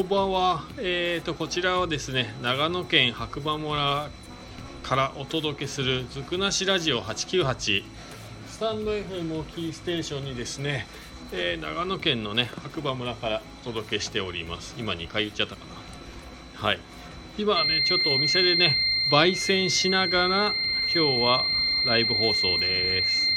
こんばんは。えーと、こちらはですね、長野県白馬村からお届けするずくなしラジオ898スタンド FM をキーステーションにですね、えー、長野県のね、白馬村からお届けしております。今2回言っちゃったかな。はい。今はね、ちょっとお店でね、焙煎しながら今日はライブ放送です。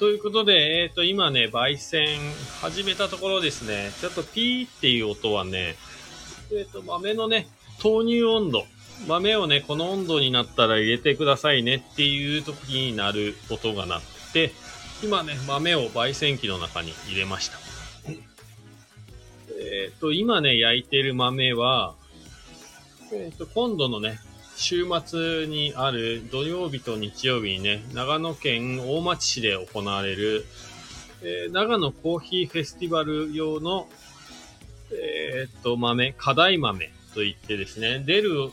ということで、えっ、ー、と、今ね、焙煎始めたところですね、ちょっとピーっていう音はね、えっ、ー、と、豆のね、投入温度。豆をね、この温度になったら入れてくださいねっていう時になる音が鳴って、今ね、豆を焙煎機の中に入れました。えっ、ー、と、今ね、焼いてる豆は、えっ、と、今度のね、週末にある土曜日と日曜日にね、長野県大町市で行われる、えー、長野コーヒーフェスティバル用の、えー、っと、豆、課題豆といってですね、出る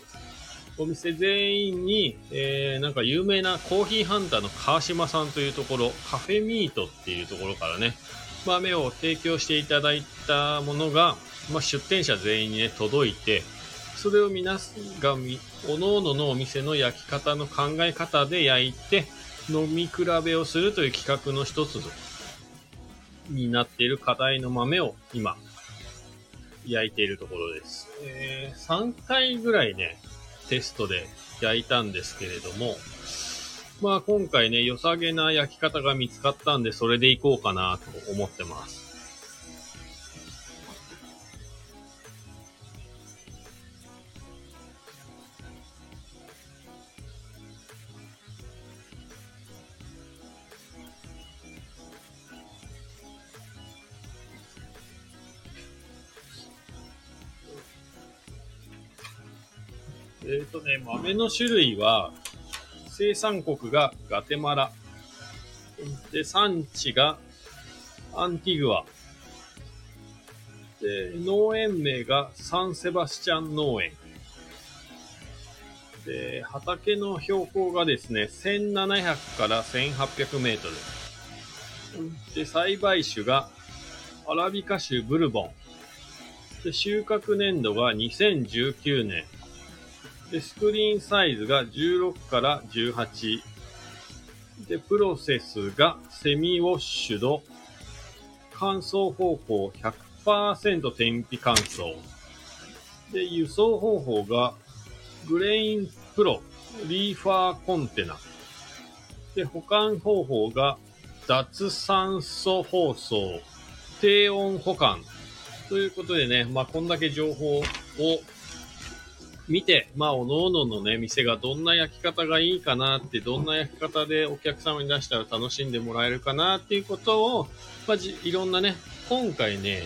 お店全員に、えー、なんか有名なコーヒーハンターの川島さんというところ、カフェミートっていうところからね、豆を提供していただいたものが、まあ、出店者全員にね、届いて、それを皆がみ、おのおののお店の焼き方の考え方で焼いて、飲み比べをするという企画の一つになっている課題の豆を今、焼いているところです。えー、3回ぐらいね、テストで焼いたんですけれども、まあ今回ね、良さげな焼き方が見つかったんで、それでいこうかなと思ってます。えっ、ー、とね、豆の種類は、生産国がガテマラ。で、産地がアンティグア。で、農園名がサンセバスチャン農園。で、畑の標高がですね、1700から1800メートル。で、栽培種がアラビカ種ブルボン。で、収穫年度が2019年。で、スクリーンサイズが16から18。で、プロセスがセミウォッシュド。乾燥方法100%天日乾燥。で、輸送方法がグレインプロリーファーコンテナ。で、保管方法が脱酸素包装、低温保管。ということでね、まあ、こんだけ情報を見て、まあ、おのおののね、店がどんな焼き方がいいかなって、どんな焼き方でお客様に出したら楽しんでもらえるかなっていうことを、まあ、いろんなね、今回ね、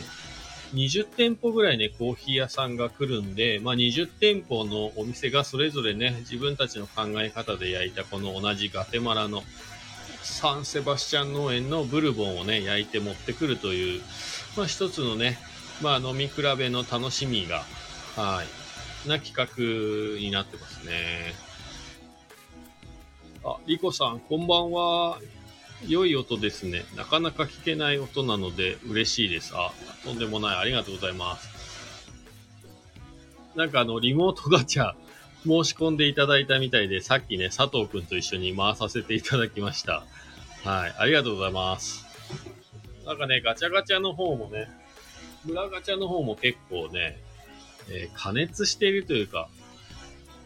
20店舗ぐらいね、コーヒー屋さんが来るんで、まあ、20店舗のお店がそれぞれね、自分たちの考え方で焼いたこの同じガテマラのサンセバスチャン農園のブルボンをね、焼いて持ってくるという、まあ、一つのね、まあ、飲み比べの楽しみが、はい、な企画になってますね。あ、リコさん、こんばんは。良い音ですね。なかなか聞けない音なので嬉しいです。あ、とんでもない。ありがとうございます。なんかあの、リモートガチャ申し込んでいただいたみたいで、さっきね、佐藤くんと一緒に回させていただきました。はい。ありがとうございます。なんかね、ガチャガチャの方もね、村ガチャの方も結構ね、えー、加熱しているというか、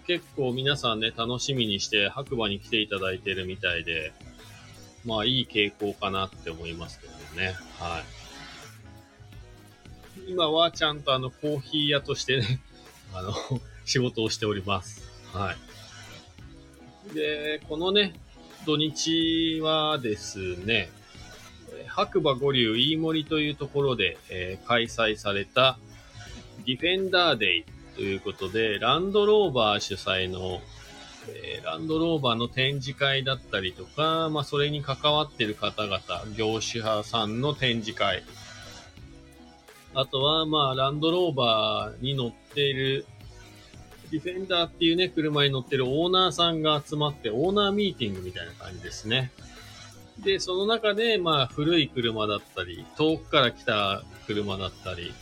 結構皆さんね、楽しみにして白馬に来ていただいてるみたいで、まあいい傾向かなって思いますけどね。はい。今はちゃんとあのコーヒー屋としてね、あの、仕事をしております。はい。で、このね、土日はですね、白馬五流飯森というところで、えー開催されたディフェンダーデイということで、ランドローバー主催の、えーランドローバーの展示会だったりとか、まあ、それに関わってる方々、業種派さんの展示会。あとは、まあ、ランドローバーに乗っている、ディフェンダーっていうね、車に乗ってるオーナーさんが集まって、オーナーミーティングみたいな感じですね。で、その中で、まあ、古い車だったり、遠くから来た車だったり、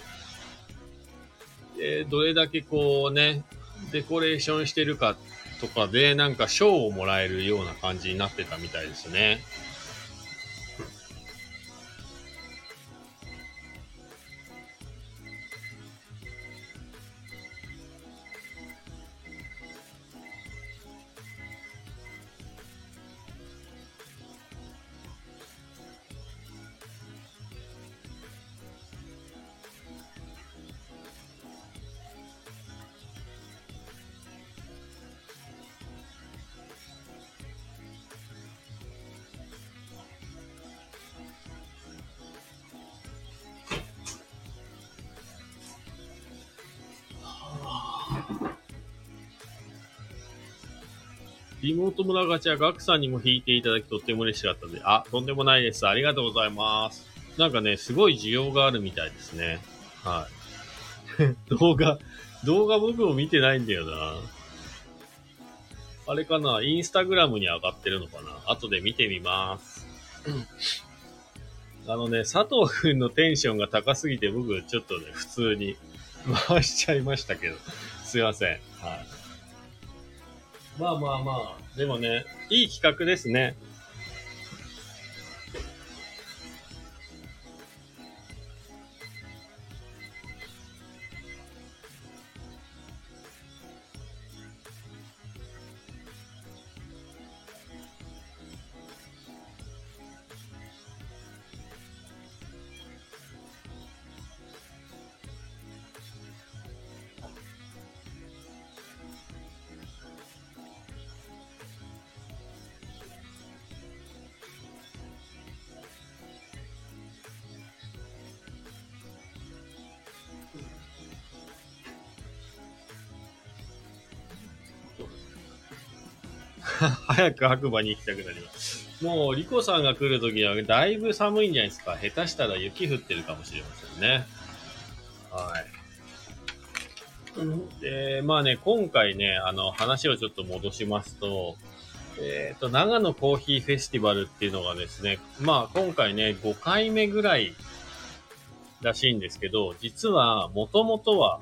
で、どれだけこうね、デコレーションしてるかとかで、なんか賞をもらえるような感じになってたみたいですね。リモート村ガチャ、ガクさんにも弾いていただきとっても嬉しかったので、あ、とんでもないです。ありがとうございます。なんかね、すごい需要があるみたいですね。はい。動画、動画僕も見てないんだよな。あれかなインスタグラムに上がってるのかな後で見てみます。あのね、佐藤くんのテンションが高すぎて僕ちょっとね、普通に回しちゃいましたけど。すいません。はい。まあまあまあ、でもね、いい企画ですね。早く白馬に行きたくなります。もう、リコさんが来るときはだいぶ寒いんじゃないですか。下手したら雪降ってるかもしれませんね。はい。で、まあね、今回ね、あの、話をちょっと戻しますと、えっ、と、長野コーヒーフェスティバルっていうのがですね、まあ今回ね、5回目ぐらいらしいんですけど、実は、もともとは、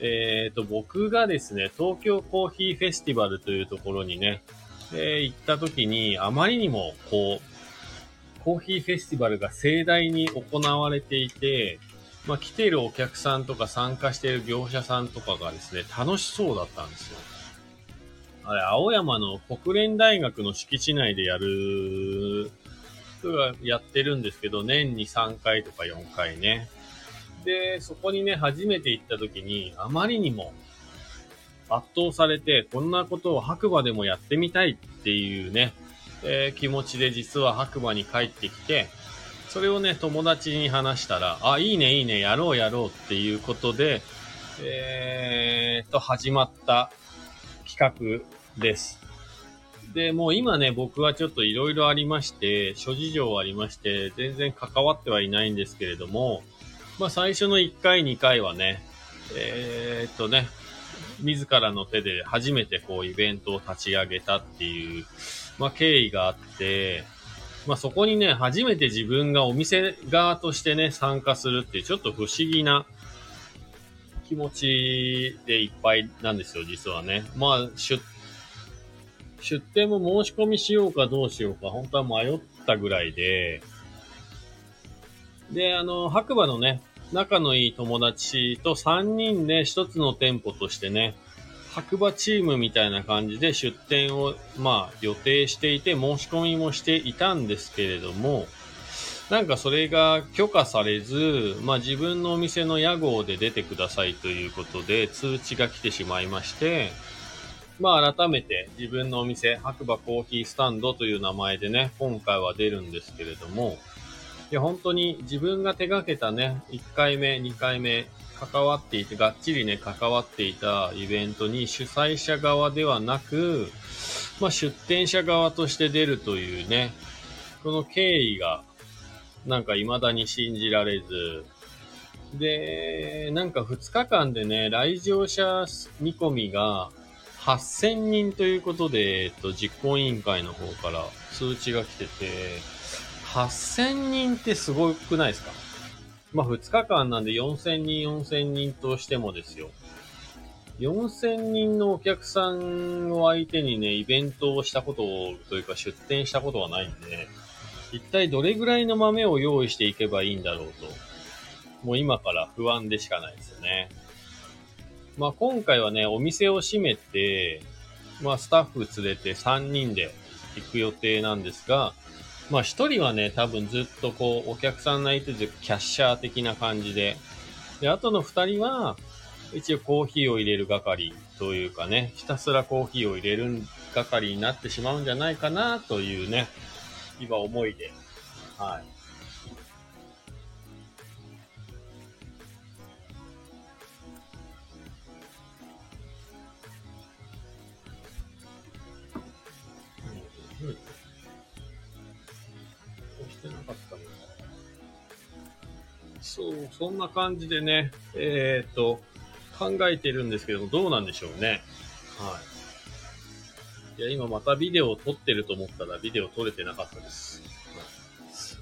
えっ、と、僕がですね、東京コーヒーフェスティバルというところにね、えー行った時に、あまりにも、こう、コーヒーフェスティバルが盛大に行われていて、まあ、来ているお客さんとか参加している業者さんとかがですね、楽しそうだったんですよ。あれ、青山の国連大学の敷地内でやる、やってるんですけど、年に3回とか4回ね。で、そこにね、初めて行った時に、あまりにも圧倒されて、こんなことを白馬でもやってみたいっていうね、えー気持ちで実は白馬に帰ってきて、それをね、友達に話したら、あ、いいね、いいね、やろう、やろうっていうことで、えーっと、始まった企画です。で、もう今ね、僕はちょっといろいろありまして、諸事情ありまして、全然関わってはいないんですけれども、まあ最初の1回、2回はね、えーっとね、自らの手で初めてこうイベントを立ち上げたっていう、まあ経緯があって、まあそこにね、初めて自分がお店側としてね、参加するっていうちょっと不思議な気持ちでいっぱいなんですよ、実はね。まあ、出、出店も申し込みしようかどうしようか、本当は迷ったぐらいで、で、あの、白馬のね、仲のいい友達と3人で一つの店舗としてね、白馬チームみたいな感じで出店を、まあ、予定していて、申し込みもしていたんですけれども、なんかそれが許可されず、まあ自分のお店の屋号で出てくださいということで通知が来てしまいまして、まあ改めて自分のお店、白馬コーヒースタンドという名前でね、今回は出るんですけれども、いや、本当に自分が手掛けたね、1回目、2回目、関わっていて、がっちりね、関わっていたイベントに主催者側ではなく、まあ、出展者側として出るというね、この経緯が、なんか未だに信じられず、で、なんか2日間でね、来場者見込みが8000人ということで、えっと、実行委員会の方から通知が来てて、8000人ってすごくないですか？まあ、2日間なんで4000人、4000人としてもですよ。4000人のお客さんを相手にね、イベントをしたことをというか出店したことはないんで、一体どれぐらいの豆を用意していけばいいんだろうと、もう今から不安でしかないですよね。まあ今回はね、お店を閉めて、まあスタッフ連れて3人で行く予定なんですが、まあ一人はね、多分ずっとこう、お客さん泣いてずキャッシャー的な感じで、で、あとの二人は、一応コーヒーを入れる係というかね、ひたすらコーヒーを入れる係になってしまうんじゃないかなというね、今思いで、はい。そう、そんな感じでね、えっ、と、考えてるんですけども、どうなんでしょうね。はい。いや、今またビデオを撮ってると思ったら、ビデオ撮れてなかったです。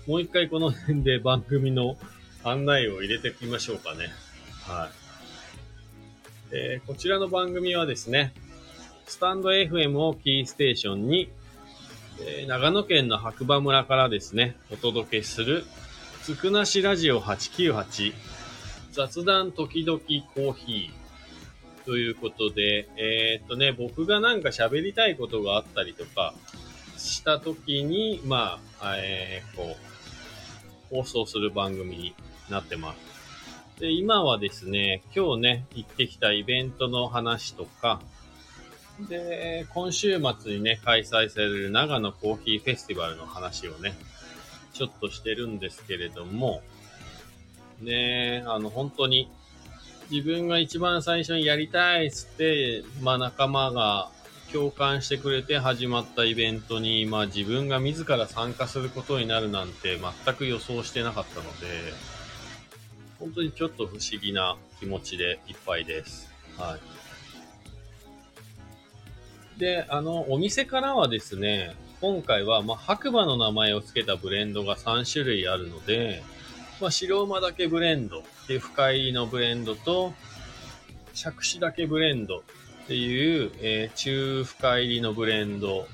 もう一回この辺で番組の案内を入れてみましょうかね。はい。えー、こちらの番組はですね、スタンド FM をキーステーションに、えー、長野県の白馬村からですね、お届けする、つくなしラジオ898雑談時々コーヒーということで、えー、っとね、僕がなんか喋りたいことがあったりとかした時に、まあ、えー、こう、放送する番組になってます。で、今はですね、今日ね、行ってきたイベントの話とか、で、今週末にね、開催される長野コーヒーフェスティバルの話をね、ちょっとしてるんですけれども、ねあの、本当に、自分が一番最初にやりたいっつって、まあ仲間が共感してくれて始まったイベントに、まあ自分が自ら参加することになるなんて全く予想してなかったので、本当にちょっと不思議な気持ちでいっぱいです。はい。で、あの、お店からはですね、今回は、まあ、白馬の名前を付けたブレンドが3種類あるので、まあ、白馬だけブレンドっていう深入りのブレンドと、着手だけブレンドっていう、えー、中深入りのブレンド、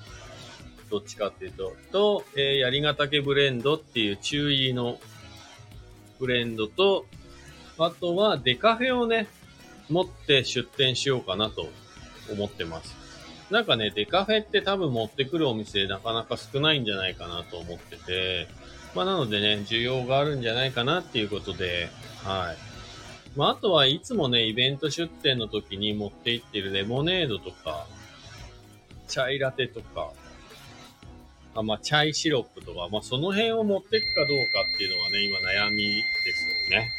どっちかっていうと、と、えー、槍ヶ岳ブレンドっていう中入りのブレンドと、あとはデカフェをね、持って出店しようかなと思ってます。なんかね、デカフェって多分持ってくるお店なかなか少ないんじゃないかなと思ってて、まあなのでね、需要があるんじゃないかなっていうことで、はい。まああとはいつもね、イベント出店の時に持って行ってるレモネードとか、チャイラテとか、あまあチャイシロップとか、まあその辺を持っていくかどうかっていうのがね、今悩みですよね。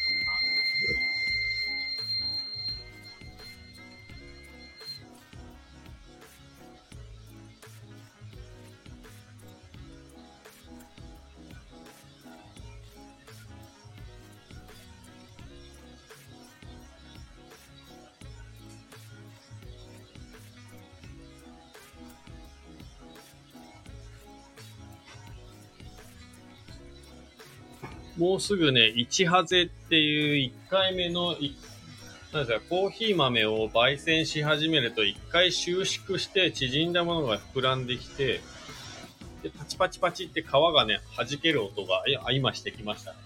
もうすぐね、一ハゼっていう1回目の、なんですか、コーヒー豆を焙煎し始めると1回収縮して縮んだものが膨らんできて、で、パチパチパチって皮がね、弾ける音が、いや、今してきましたね。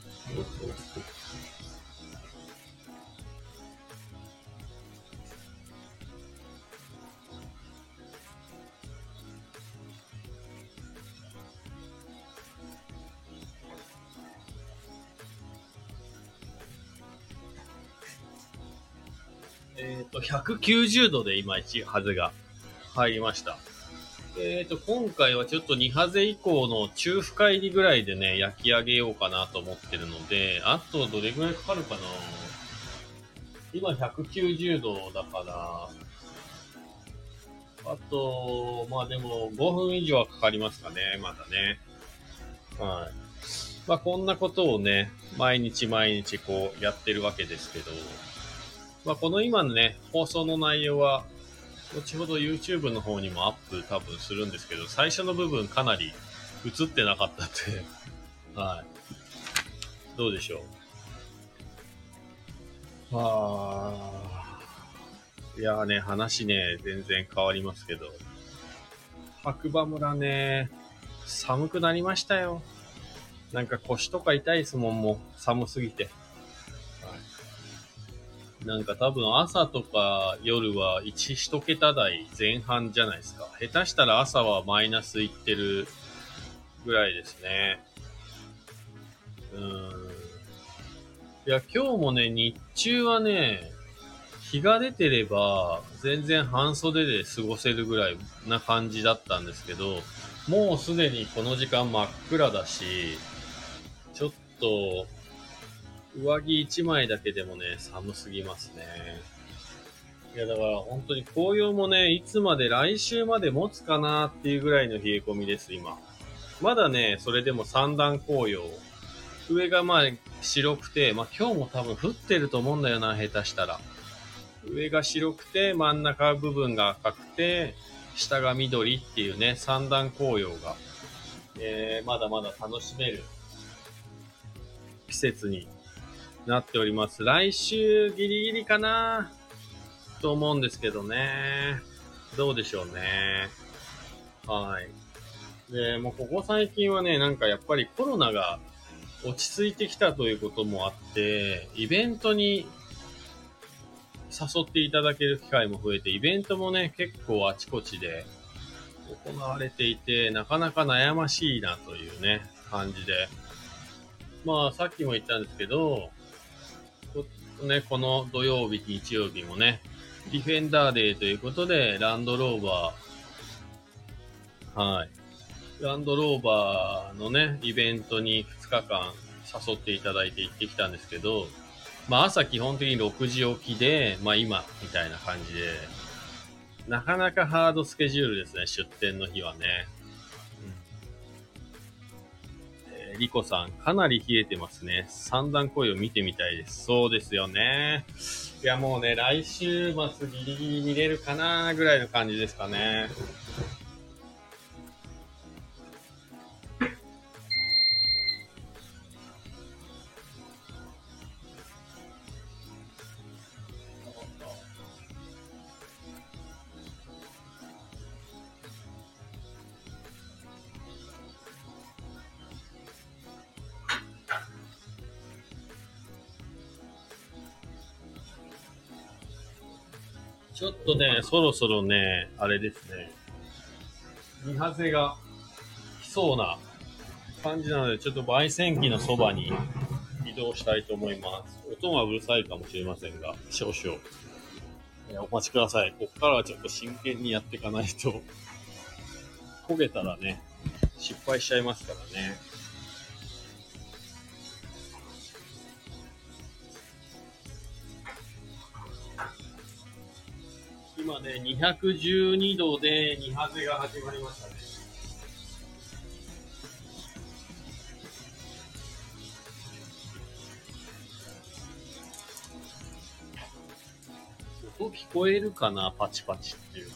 190度で今一、はずが入りました。えっ、と、今回はちょっと2ハゼ以降の中深入りぐらいでね、焼き上げようかなと思ってるので、あとどれぐらいかかるかな今190度だから、あと、まあでも5分以上はかかりますかね、まだね。はい。まあこんなことをね、毎日毎日こうやってるわけですけど、まあこの今のね、放送の内容は後ほど YouTube の方にもアップ多分するんですけど、最初の部分かなり映ってなかったんで はい。どうでしょう？まあ、いやね、話ね、全然変わりますけど、白馬村ね、寒くなりましたよ。なんか腰とか痛いですもん、もう寒すぎて。なんか多分朝とか夜は1、1桁台前半じゃないですか。下手したら朝はマイナスいってるぐらいですね。うん。いや、今日もね、日中はね、日が出てれば全然半袖で過ごせるぐらいな感じだったんですけど、もうすでにこの時間真っ暗だし、ちょっと上着1枚だけでもね、寒すぎますね。いや、だから本当に紅葉もね、いつまで来週まで持つかなっていうぐらいの冷え込みです、今。まだね、それでも三段紅葉。上がまあ白くて、まあ今日も多分降ってると思うんだよな、下手したら。上が白くて、真ん中部分が赤くて、下が緑っていうね、三段紅葉が、えー、まだまだ楽しめる季節になっております。来週ギリギリかな？と思うんですけどね。どうでしょうね。はい。で、もうここ最近はね、なんかやっぱりコロナが落ち着いてきたということもあって、イベントに誘っていただける機会も増えて、イベントもね、結構あちこちで行われていて、なかなか悩ましいなというね、感じで。まあ、さっきも言ったんですけど、ね、この土曜日、日曜日もね、ディフェンダーデーということで、ランドローバー、はい。ランドローバーのね、イベントに2日間誘っていただいて行ってきたんですけど、まあ朝基本的に6時起きで、まあ今みたいな感じで、なかなかハードスケジュールですね、出店の日はね。リコさん、かなり冷えてますね。三段恋を見てみたいです。そうですよね。いや、もうね、来週末ギリギリ見れるかなぐらいの感じですかね。ちょっとね、そろそろね、あれですね、見ハゼが来そうな感じなので、ちょっと焙煎機のそばに移動したいと思います。音がうるさいかもしれませんが、少々、えお待ちください。こっからはちょっと真剣にやっていかないと、焦げたらね、失敗しちゃいますからね。212度で2発が始まりましたね。音聞こえるかな？パチパチっていう。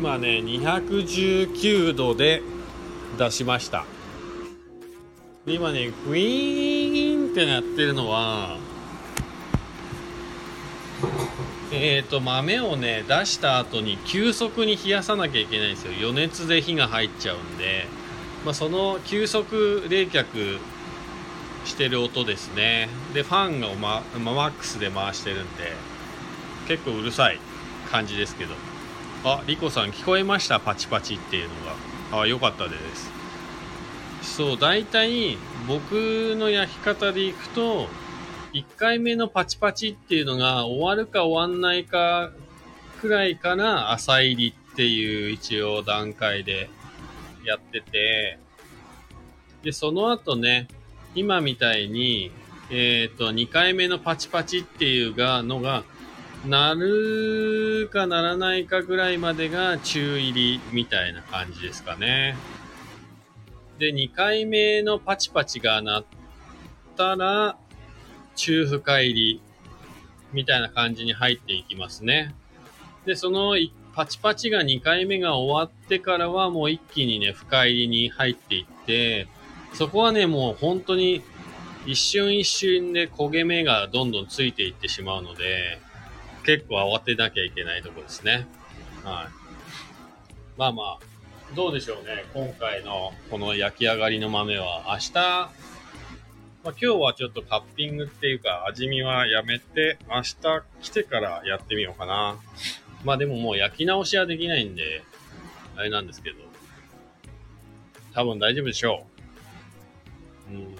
今ね219度で出しました。今ねグイーンってなってるのはえっ、ー、と豆をね出した後に急速に冷やさなきゃいけないんですよ。余熱で火が入っちゃうんで、まあ、その急速冷却してる音ですね。でファンを、ま、マックスで回してるんで結構うるさい感じですけど。あリコさん聞こえました？パチパチっていうのが。あよかったです。そう大体僕の焼き方でいくと1回目のパチパチっていうのが終わるか終わんないかくらいから朝入りっていう一応段階でやってて。でその後ね今みたいにえっ、ー、と2回目のパチパチっていうがのがなるかならないかぐらいまでが中入りみたいな感じですかね。で、2回目のパチパチが鳴ったら、中深入りみたいな感じに入っていきますね。で、そのパチパチが2回目が終わってからはもう一気にね、深入りに入っていって、そこはね、もう本当に一瞬一瞬で焦げ目がどんどんついていってしまうので、結構慌てなきゃいけないとこですね。はい。まあまあ、どうでしょうね。今回のこの焼き上がりの豆は、明日、まあ、今日はちょっとカッピングっていうか味見はやめて、明日来てからやってみようかな。まあでももう焼き直しはできないんで、あれなんですけど、多分大丈夫でしょう。うん。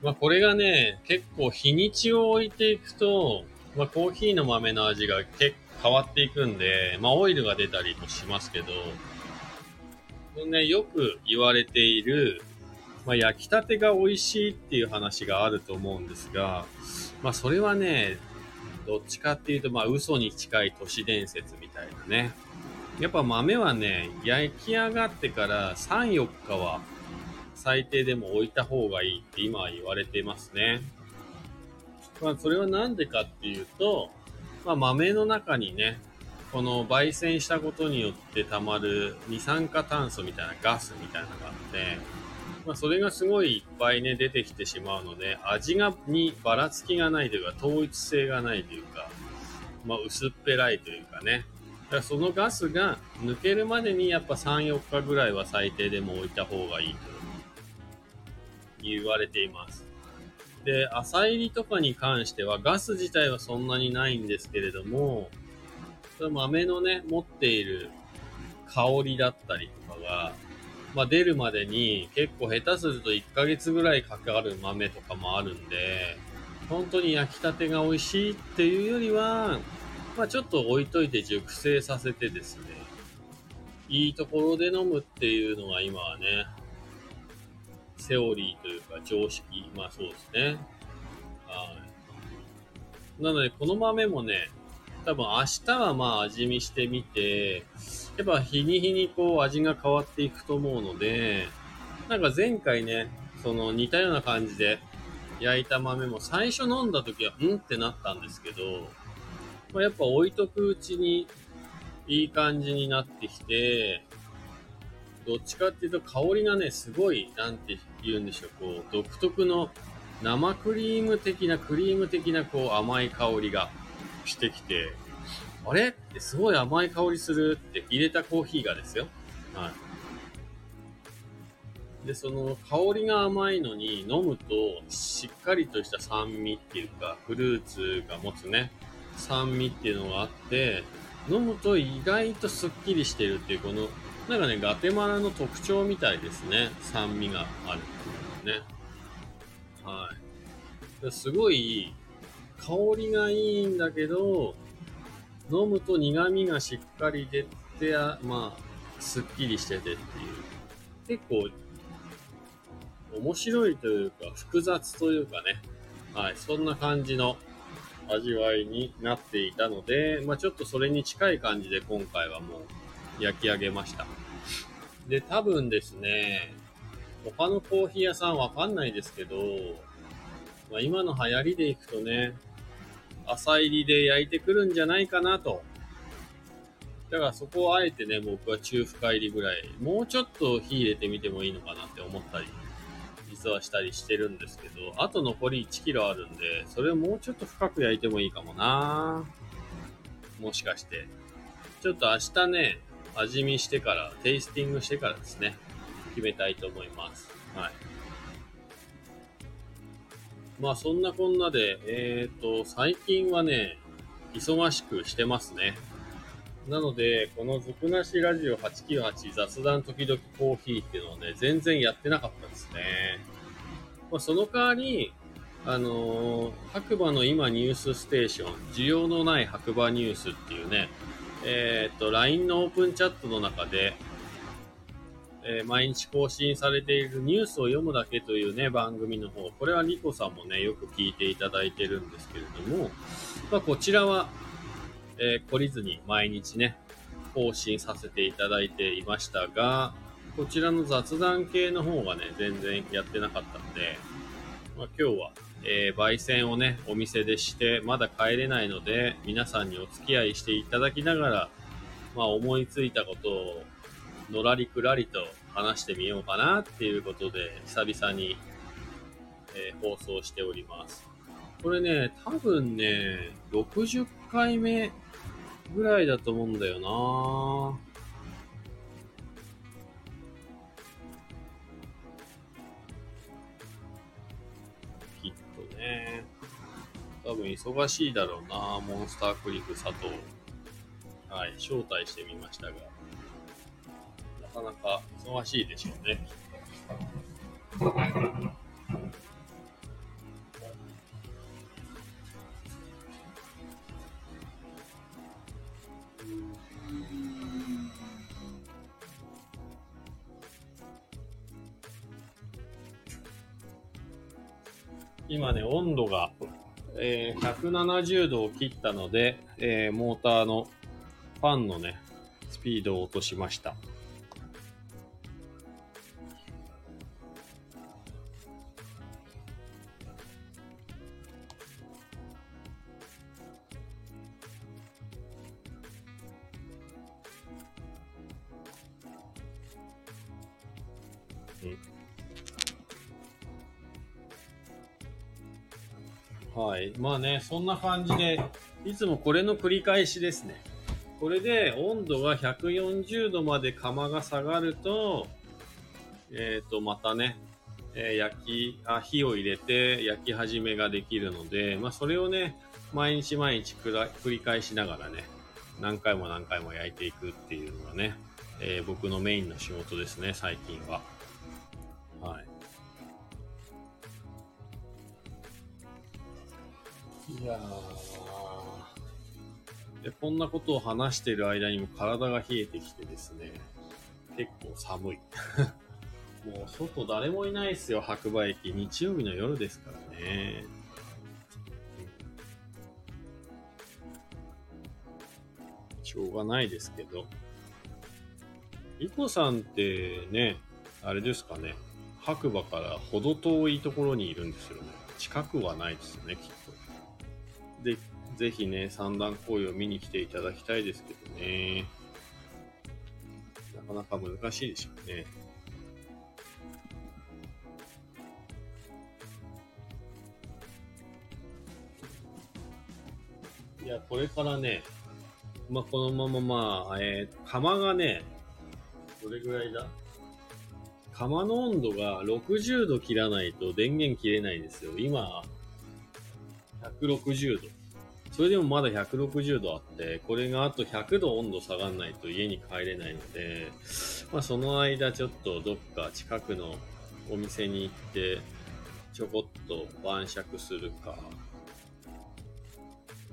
まあこれがね、結構日にちを置いていくと、まあ、コーヒーの豆の味が結構変わっていくんで、まあ、オイルが出たりもしますけど、ね、よく言われている、まあ、焼きたてが美味しいっていう話があると思うんですが、まあ、それはね、どっちかっていうと、まあ、嘘に近い都市伝説みたいなね。やっぱ豆はね、焼き上がってから3、4日は最低でも置いた方がいいって今は言われてますね。まあ、それはなんでかっていうと、まあ、豆の中にね、この焙煎したことによって溜まる二酸化炭素みたいなガスみたいなのがあって、まあ、それがすごいいっぱいね、出てきてしまうので、味が、にばらつきがないというか、統一性がないというか、まあ、薄っぺらいというかね。だからそのガスが抜けるまでにやっぱ3、4日ぐらいは最低でも置いた方がいいと言われています。で、朝入りとかに関してはガス自体はそんなにないんですけれども、その豆のね、持っている香りだったりとかが、まあ、出るまでに結構下手すると1ヶ月ぐらいかかる豆とかもあるんで、本当に焼きたてが美味しいっていうよりは、まあ、ちょっと置いといて熟成させてですね、いいところで飲むっていうのが今はね、セオリーというか常識、まあそうですね。はい。なので、この豆もね、多分明日はまあ味見してみて、やっぱ日に日にこう味が変わっていくと思うので、なんか前回ね、その似たような感じで焼いた豆も最初飲んだ時はうんってなったんですけど、まあ、やっぱ置いとくうちにいい感じになってきて、どっちかっていうと香りがね、すごい、なんて言うんでしょう、こう、独特の生クリーム的な、クリーム的な、こう、甘い香りがしてきて、あれ？ってすごい甘い香りするって入れたコーヒーがですよ。はい。で、その香りが甘いのに飲むとしっかりとした酸味っていうか、フルーツが持つね、酸味っていうのがあって、飲むと意外とスッキリしてるっていう、このなんかね、ガテマラの特徴みたいですね。酸味があるっていうね。はい。すごい、香りがいいんだけど、飲むと苦味がしっかり出て、まあ、すっきりしててっていう。結構、面白いというか、複雑というかね。はい。そんな感じの味わいになっていたので、まあちょっとそれに近い感じで今回はもう焼き上げました。で、多分ですね、他のコーヒー屋さんわかんないですけど、まあ、今の流行りでいくとね、朝入りで焼いてくるんじゃないかなとだからそこをあえてね、僕は中深入りぐらい、もうちょっと火入れてみてもいいのかなって思ったり、実はしたりしてるんですけど、あと残り1キロあるんで、それをもうちょっと深く焼いてもいいかもなもしかして。ちょっと明日ね、味見してから、テイスティングしてからですね、決めたいと思います。はい。まあそんなこんなで、えっ、ー、と、最近はね、忙しくしてますね。なので、このずくなしラジオ898雑談時々コーヒーっていうのはね、全然やってなかったですね。まあ、その代わり、あのー、白馬の今ニュースステーション、需要のない白馬ニュースっていうね、えー、っと、LINE のオープンチャットの中で、えー、毎日更新されているニュースを読むだけというね、番組の方、これはリコさんもね、よく聞いていただいてるんですけれども、まあ、こちらは、えー、懲りずに毎日ね、更新させていただいていましたが、こちらの雑談系の方がね、全然やってなかったので、まあ、今日は、えー、焙煎をね、お店でして、まだ帰れないので、皆さんにお付き合いしていただきながら、まあ、思いついたことを、のらりくらりと話してみようかなっていうことで、久々に、えー、放送しております。これね、多分ね、60回目ぐらいだと思うんだよな多分忙しいだろうなモンスタークリフ佐藤。はい、招待してみましたが。なかなか忙しいでしょうね。今ね、温度が、えー、170度を切ったので、えー、モーターのファンのね、スピードを落としました。うんはい。まあね、そんな感じで、いつもこれの繰り返しですね。これで温度が140度まで釜が下がると、えっ、ー、と、またね、えー、焼きあ、火を入れて焼き始めができるので、まあそれをね、毎日毎日繰り返しながらね、何回も何回も焼いていくっていうのがね、えー、僕のメインの仕事ですね、最近は。いやで、こんなことを話している間にも体が冷えてきてですね、結構寒い。もう外誰もいないですよ、白馬駅。日曜日の夜ですからね。しょうがないですけど。リコさんってね、あれですかね、白馬からほど遠いところにいるんですよね。近くはないですよね、きっと。で、ぜひね、三段行為を見に来ていただきたいですけどね。なかなか難しいでしょうね。いや、これからね、まあ、このまままあ、えー、釜がね、どれぐらいだ？釜の温度が60度切らないと電源切れないんですよ。今、160度。それでもまだ160度あって、これがあと100度温度下がんないと家に帰れないので、まあその間ちょっとどっか近くのお店に行って、ちょこっと晩酌するか、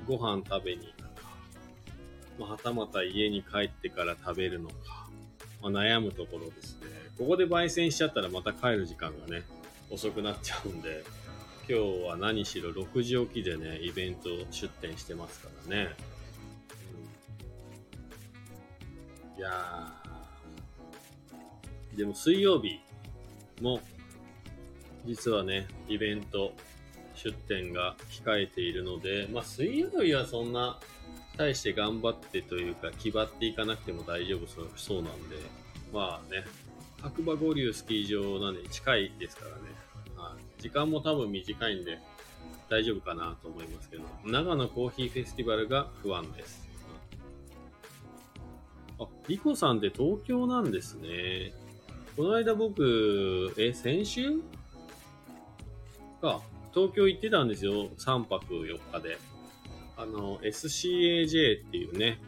ご飯食べに行くか、まあ、はたまた家に帰ってから食べるのか、まあ、悩むところですね。ここで焙煎しちゃったらまた帰る時間がね、遅くなっちゃうんで、今日は何しろ6時起きでね、イベント出店してますからね。うん、いや。でも水曜日も、実はね、イベント出店が控えているので、まあ水曜日はそんな大して頑張ってというか、気張っていかなくても大丈夫そうなんで、まあね、白馬五流スキー場なんで近いですからね、時間も多分短いんで大丈夫かなと思いますけど、長野コーヒーフェスティバルが不安です。あ、リコさんって東京なんですね。この間僕、え、先週？か、東京行ってたんですよ。3泊4日で。あの、SCAJ っていうね、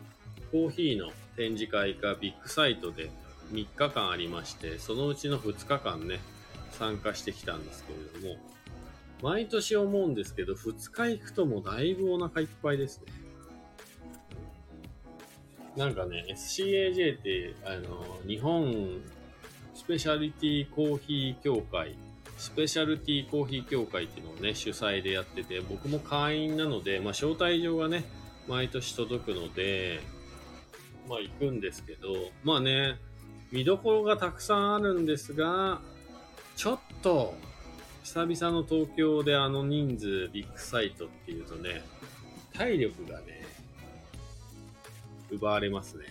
コーヒーの展示会がビッグサイトで3日間ありまして、そのうちの2日間ね、参加してきたんですけれども、毎年思うんですけど、2日行くともだいぶお腹いっぱいですね。なんかね、SCAJ って、あの、日本スペシャリティコーヒー協会、スペシャルティコーヒー協会っていうのをね、主催でやってて、僕も会員なので、まあ、招待状がね、毎年届くので、まあ、行くんですけど、まあね、見どころがたくさんあるんですが、ちょっと、久々の東京であの人数、ビッグサイトっていうとね、体力がね、奪われますね。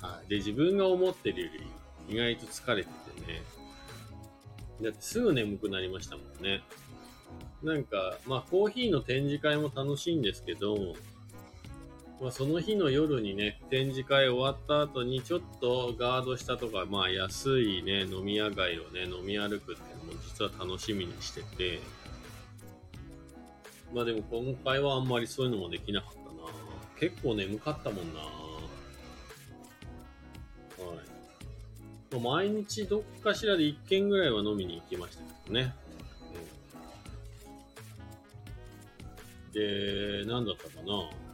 はい。で、自分が思ってるより意外と疲れててね。だってすぐ眠くなりましたもんね。なんか、まあコーヒーの展示会も楽しいんですけど、まあその日の夜にね、展示会終わった後にちょっとガード下とか、まあ安いね、飲み屋街をね、飲み歩くっていうのも実は楽しみにしてて、まあでも今回はあんまりそういうのもできなかったな結構眠かったもんなはい。ま毎日どっかしらで1軒ぐらいは飲みに行きましたけどね。で、なんだったかな。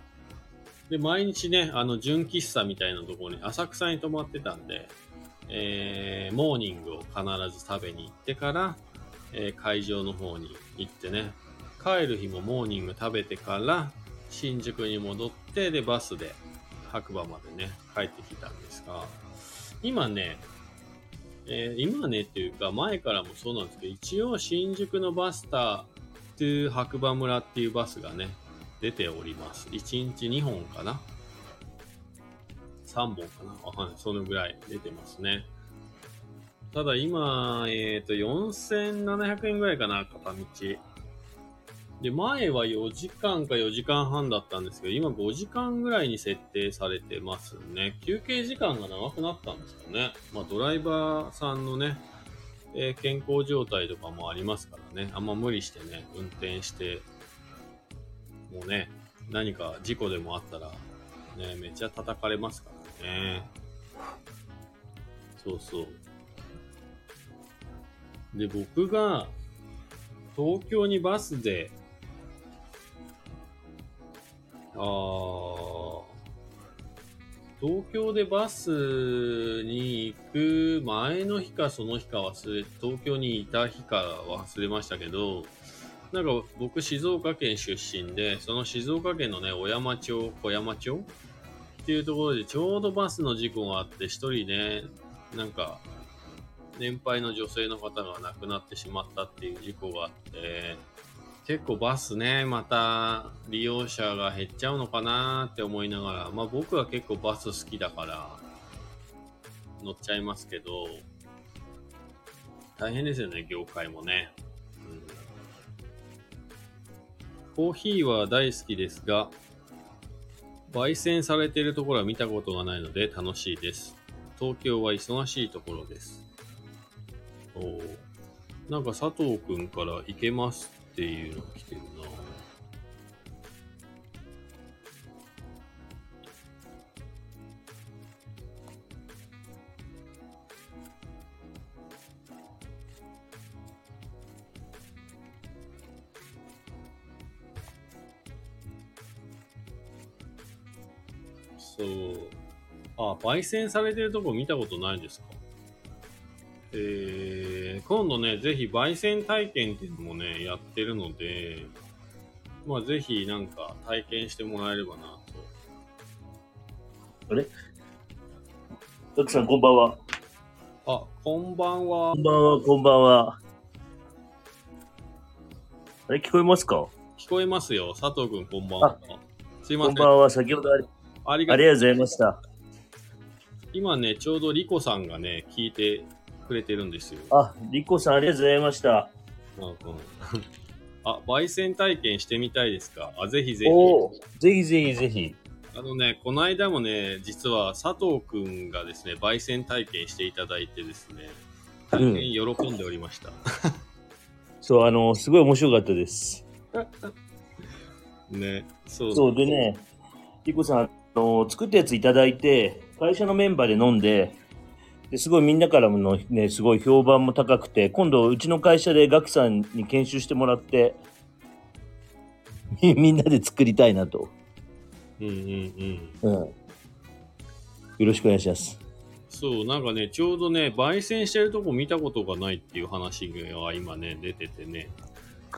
で、毎日ね、あの、純喫茶みたいなところに、浅草に泊まってたんで、えー、モーニングを必ず食べに行ってから、えー会場の方に行ってね、帰る日もモーニング食べてから、新宿に戻って、で、バスで白馬までね、帰ってきたんですが、今ね、えー今ねっていうか前からもそうなんですけど、一応新宿のバスターという白馬村っていうバスがね、出ております。1日2本かな ?3 本かな？わかんない。そのぐらい出てますね。ただ今、えっ、と、4700円ぐらいかな、片道。で、前は4時間か4時間半だったんですけど、今5時間ぐらいに設定されてますね。休憩時間が長くなったんですかね。まあ、ドライバーさんのね、えー健康状態とかもありますからね。あんま無理してね、運転して、もうね、何か事故でもあったら、ね、めっちゃ叩かれますからね。そうそう。で、僕が、東京にバスで、あー東京でバスに行く前の日かその日か忘れ、東京にいた日か忘れましたけど、なんか僕静岡県出身で、その静岡県のね、小山町、小山町っていうところでちょうどバスの事故があって、一人ね、なんか、年配の女性の方が亡くなってしまったっていう事故があって、結構バスね、また利用者が減っちゃうのかなって思いながら、まあ僕は結構バス好きだから乗っちゃいますけど、大変ですよね、業界もね。コーヒーは大好きですが、焙煎されているところは見たことがないので楽しいです。東京は忙しいところです。おーなんか佐藤くんから行けますっていうのが来てるあ、焙煎されてるとこ見たことないですか？えー、今度ね、ぜひ焙煎体験っていうのもね、やってるので、まあぜひなんか体験してもらえればなたくさんこんばんは。と。あ、こんばんはこん。ばんは、こんばんは。あれ、聞こえますか？聞こえますよ。佐藤くんこんばんは。すいません。こんばんは。先ほどあり、ありがとう。ございました。今ね、ちょうどリコさんがね、聞いてくれてるんですよ。あ、リコさんありがとうございました。うんうんあ、焙煎体験してみたいですか？あ、ぜひぜひ。ぜひぜひぜひ。あのね、この間もね、実は佐藤くんがですね、焙煎体験していただいてですね、大変喜んでおりました。そう、あの、すごい面白かったです。ね、そうそうでね、リコさん、あの、作ったやついただいて、会社のメンバーで飲んで、ですごいみんなからものね、すごい評判も高くて、今度うちの会社でガクさんに研修してもらって、みみんなで作りたいなと。うんうんうん。うん。よろしくお願いします。そう、なんかね、ちょうどね、焙煎してるとこ見たことがないっていう話が今ね、出ててね。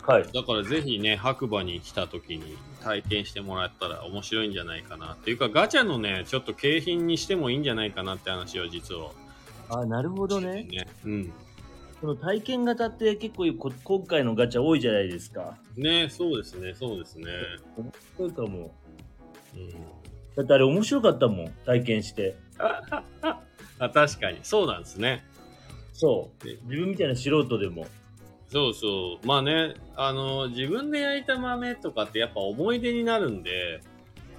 はい。だからぜひね、白馬に来た時に体験してもらったら面白いんじゃないかな。っていうか、ガチャのね、ちょっと景品にしてもいいんじゃないかなって話は実は。あ、なるほどね。ね。うん。この体験型って結構こ今回のガチャ多いじゃないですか。ね、そうですね、そうですね。そうかも。うん。だってあれ面白かったもん、体験して。あ、確かに。そうなんですね。そうで。自分みたいな素人でも。そうそう。まあね、あの、自分で焼いた豆とかってやっぱ思い出になるんで、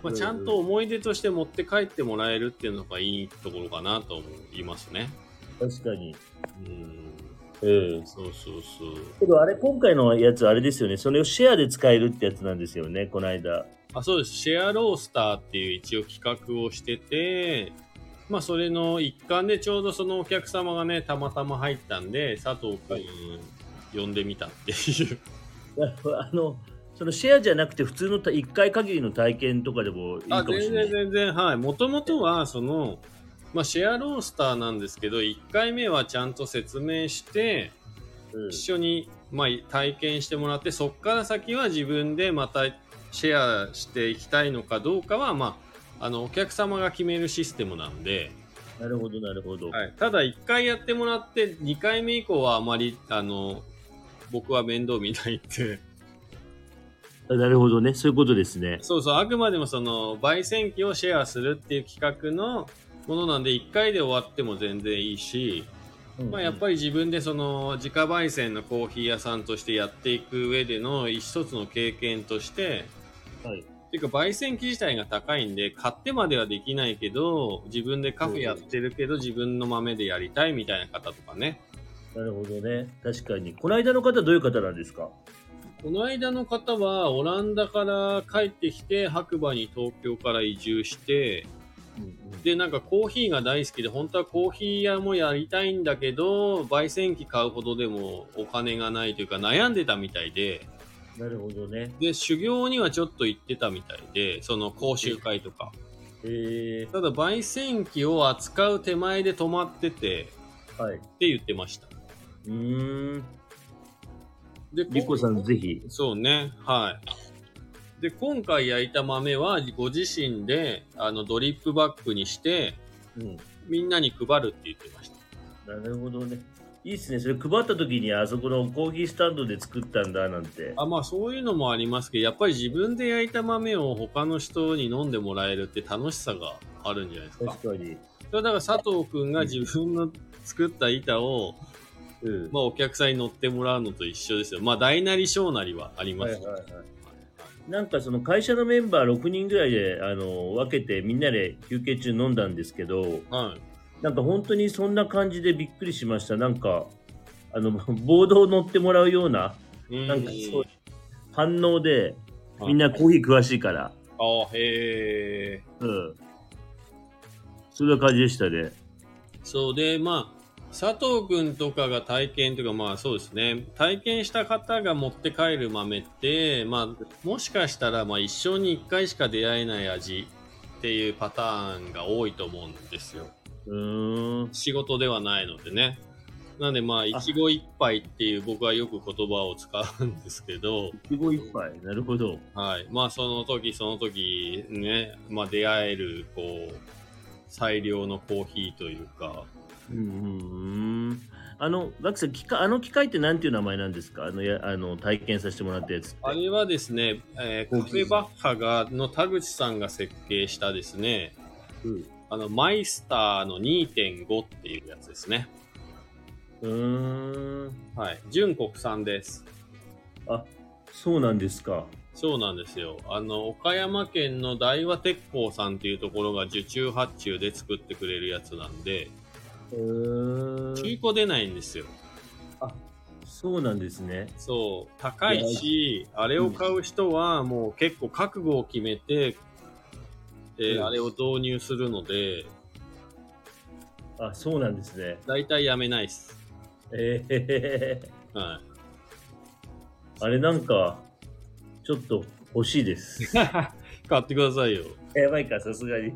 まあ、ちゃんと思い出として持って帰ってもらえるっていうのがいいところかなと思いますね。確かに。うん。うん。そうそうそう。けどあれ、今回のやつあれですよね。それをシェアで使えるってやつなんですよね、この間。あそうです。シェアロースターっていう一応企画をしてて、まあそれの一環でちょうどそのお客様がね、たまたま入ったんで、佐藤くん呼んでみたっていう。あの、そのシェアじゃなくて普通のた一回限りの体験とかでもいいかあ、もし全然れない。全然、はい。もともとは、その、まあシェアロースターなんですけど、1回目はちゃんと説明して、うん一緒に、まあ、体験してもらって、そこから先は自分でまたシェアしていきたいのかどうかは、まあ、あの、お客様が決めるシステムなんで、なるほど、なるほど。はい、ただ1回やってもらって2回目以降はあまりあの僕は面倒見ないってあなるほどね。そういうことですね。そうそうあくまでもその焙煎機をシェアするっていう企画のものなんで1回で終わっても全然いいし、まあ、やっぱり自分でその自家焙煎のコーヒー屋さんとしてやっていく上での一つの経験としてり、はい。っていうか焙煎機自体が高いんで買ってまではできないけど自分でカフェやってるけど自分の豆でやりたいみたいな方とかねなるほどね。確かに。この間の方どういう方なんですか？この間の方はオランダから帰ってきて白馬に東京から移住してでなんかコーヒーが大好きで本当はコーヒー屋もやりたいんだけど焙煎機買うほどでもお金がないというか悩んでたみたいでなるほどね。で修行にはちょっと行ってたみたいでその講習会とかえただ焙煎機を扱う手前で止まっててー、はい。って言ってましたうーん。でリコさんぜひ。そうね。はい。で、今回焼いた豆は、ご自身で、あの、ドリップバッグにして、うん。みんなに配るって言ってました。なるほどね。いいっすね。それ配った時にあそこのコーヒースタンドで作ったんだなんて。あ、まあ、そういうのもありますけど、やっぱり自分で焼いた豆を他の人に飲んでもらえるって楽しさがあるんじゃないですか。確かに。それだから佐藤くんが自分の作った板を、うん。まあ、お客さんに乗ってもらうのと一緒ですよ。まあ、大なり小なりはあります。はいはいはい。なんかその会社のメンバー6人ぐらいであの分けてみんなで休憩中飲んだんですけど、はい。なんか本当にそんな感じでびっくりしました。なんか、あの、ボードを乗ってもらうような、うんなんかそう反応で、はいみんなコーヒー詳しいから、あへえ。うん。そんな感じでしたね。そうで、まあ、佐藤くんとかが体験というか、まあそうですね、体験した方が持って帰る豆って、まあ、もしかしたら、まあ一生に一回しか出会えない味っていうパターンが多いと思うんですよ。うーん。仕事ではないのでね。なんでまあ、一期一杯っていう僕はよく言葉を使うんですけど、いちご一杯。なるほど。はい。まあその時その時ね、まあ出会える、こう、最良のコーヒーというか、うん。あの、ガクさん、機械あの機械ってなんていう名前なんですか？あの、やあの体験させてもらったやつ。あれはですね、えーカフェバッハが、の田口さんが設計したですね、うんあの、マイスターの2.5っていうやつですね。うーん。はい。純国産です。あ、そうなんですか。そうなんですよ。あの、岡山県の大和鉄工さんっていうところが受注発注で作ってくれるやつなんで。中古出ないんですよ。そうなんですね。そう、高いし、あれを買う人はもう結構覚悟を決めて、えーうんあれを導入するので、あ、そうなんですね。大体やめないっす。ええはあれなんか、ちょっと欲しいです。い。買ってくださいよ。やばいか、さすがに。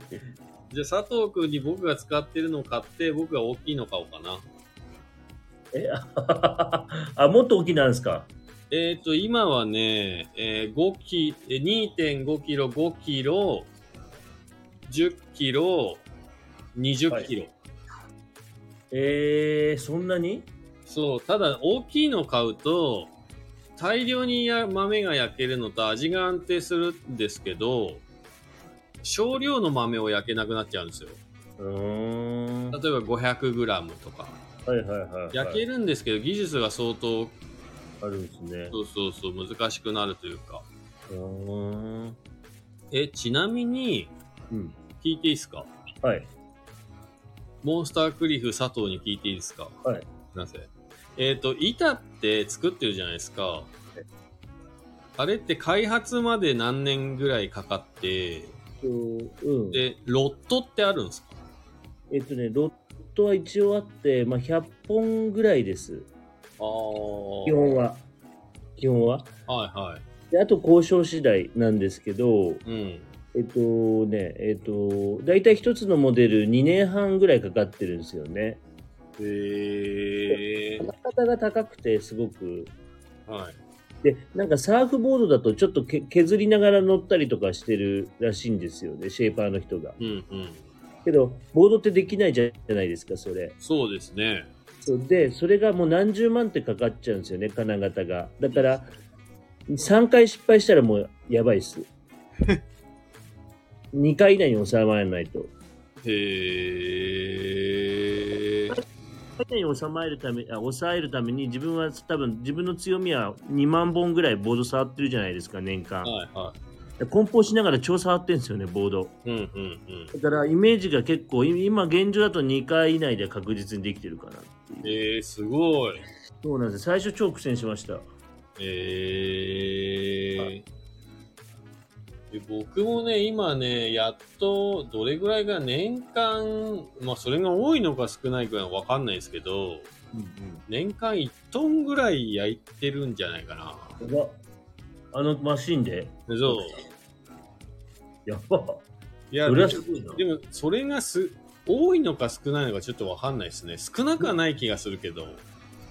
じゃあ佐藤くんに僕が使ってるのを買って、僕が大きいの買おうかな。え、あ あ、もっと大きなんですか？えっ、と、今はね、えー5キえー2.5キロ、5キロ、10キロ、20キロ。えー、そんなに？そう、ただ大きいの買うと、大量にや豆が焼けるのと味が安定するんですけど、少量の豆を焼けなくなっちゃうんですよ。うーん。例えば 500g とか。はいはいはい、はい。焼けるんですけど、技術が相当、あるんですね。そうそうそう、難しくなるというか。うーん。え、ちなみに、うん。聞いていいですか？はい。モンスタークリフ佐藤に聞いていいですか？はい。なぜ？えっ、と、板って作ってるじゃないですか。あれって開発まで何年ぐらいかかって、うん。で、ロットってあるんですか？えっとね、ロットは一応あって、まあ、100本ぐらいです。ああ。基本は。基本は。はいはい。であと交渉次第なんですけど、うん。えっとね、えっと、大体一つのモデル2年半ぐらいかかってるんですよね。へえー。方が高くてすごく。はい。で、なんかサーフボードだとちょっとけ削りながら乗ったりとかしてるらしいんですよね、シェーパーの人が。うんうん。けど、ボードってできないじゃないですか、それ。そうですね。で、それがもう何十万ってかかっちゃうんですよね、金型が。だから、3回失敗したらもうやばいっす。2回以内に収まらないと。へえ。2回以内に収まるため あ抑えるために自分は多分自分の強みは2万本ぐらいボード触ってるじゃないですか、年間。はいは梱包しながら超触ってるんですよね、ボード。い。うんうんうん。だからイメージが結構、い今現状だと2回以内で確実にできてるかな。えー、すごい。そうなんです。最初超苦戦しました。えーで僕もね、今ね、やっと、どれぐらいが年間、まあそれが多いのか少ないかはわかんないですけど、年間1トンぐらい焼いてるんじゃないかな。あのマシンで？そう。やば。いや。でも、それがす、多いのか少ないのかちょっとわかんないですね。少なくはない気がするけど、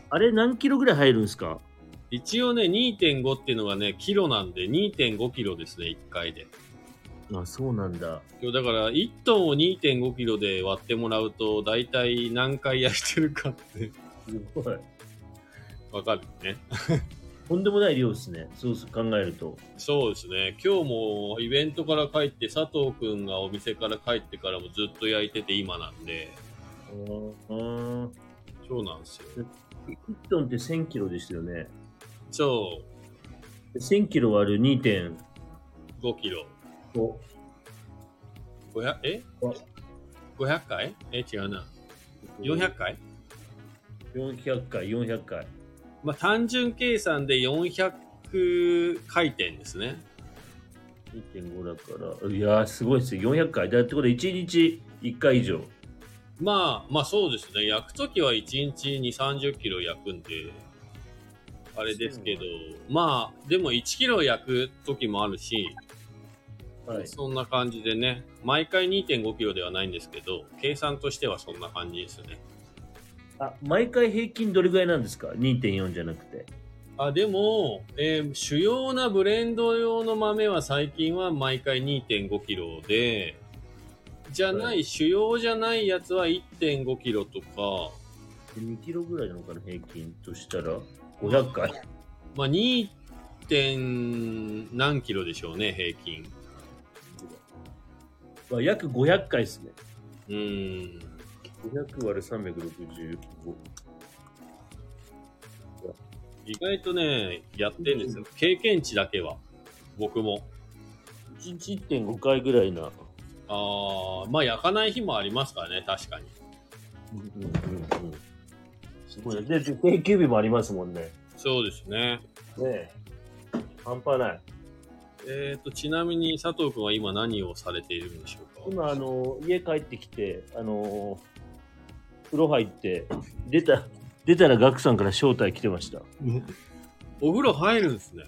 あれ何キロぐらい入るんですか？一応ね、2.5っていうのがね、キロなんで、2.5キロですね、1回で。あ、そうなんだ。だから、1トンを2.5キロで割ってもらうと、大体何回焼いてるかってすごい。わかるね。とんでもない量ですね。そう考えると。そうですね。今日もイベントから帰って、佐藤くんがお店から帰ってからもずっと焼いてて今なんで、うん。そうなんですよ。1トンって1000キロですよね。そう。1000キロ割る2.5。5キロ。500え？あ ?500 回？え違うな。400回？400回、400回。まあ、単純計算で400回転ですね。2.5だから。いやー、すごいですよ。400回。だってことで1日1回以上。まあ、まあそうですね。焼くときは1日2、30キロ焼くんで、あれですけど、まあ、でも1キロ焼くときもあるし、はい。そんな感じでね、毎回2.5キロではないんですけど、計算としてはそんな感じですね。あ、毎回平均どれぐらいなんですか ?2.4 じゃなくて。あ、でも、えー主要なブレンド用の豆は最近は毎回2.5キロで、じゃない、は主要じゃないやつは1.5キロとか、2キロぐらいなのかな、平均としたら？500回。まあ、2. 点何キロでしょうね、平均。まあ、約500回ですね。うーん。500割る365。意外とね、やってんですよ。経験値だけは。僕も。1日1.5回ぐらいな。ああ、まあ焼かない日もありますからね、確かに。うんうんうんうん。すごいね。で、で定休日もありますもんね。そうですね。ねえ。半端ない。えっ、と、ちなみに佐藤君は今何をされているんでしょうか？今、あの、家帰ってきて、あの、風呂入って、出た、出たらガクさんから招待来てました。お風呂入るんですね。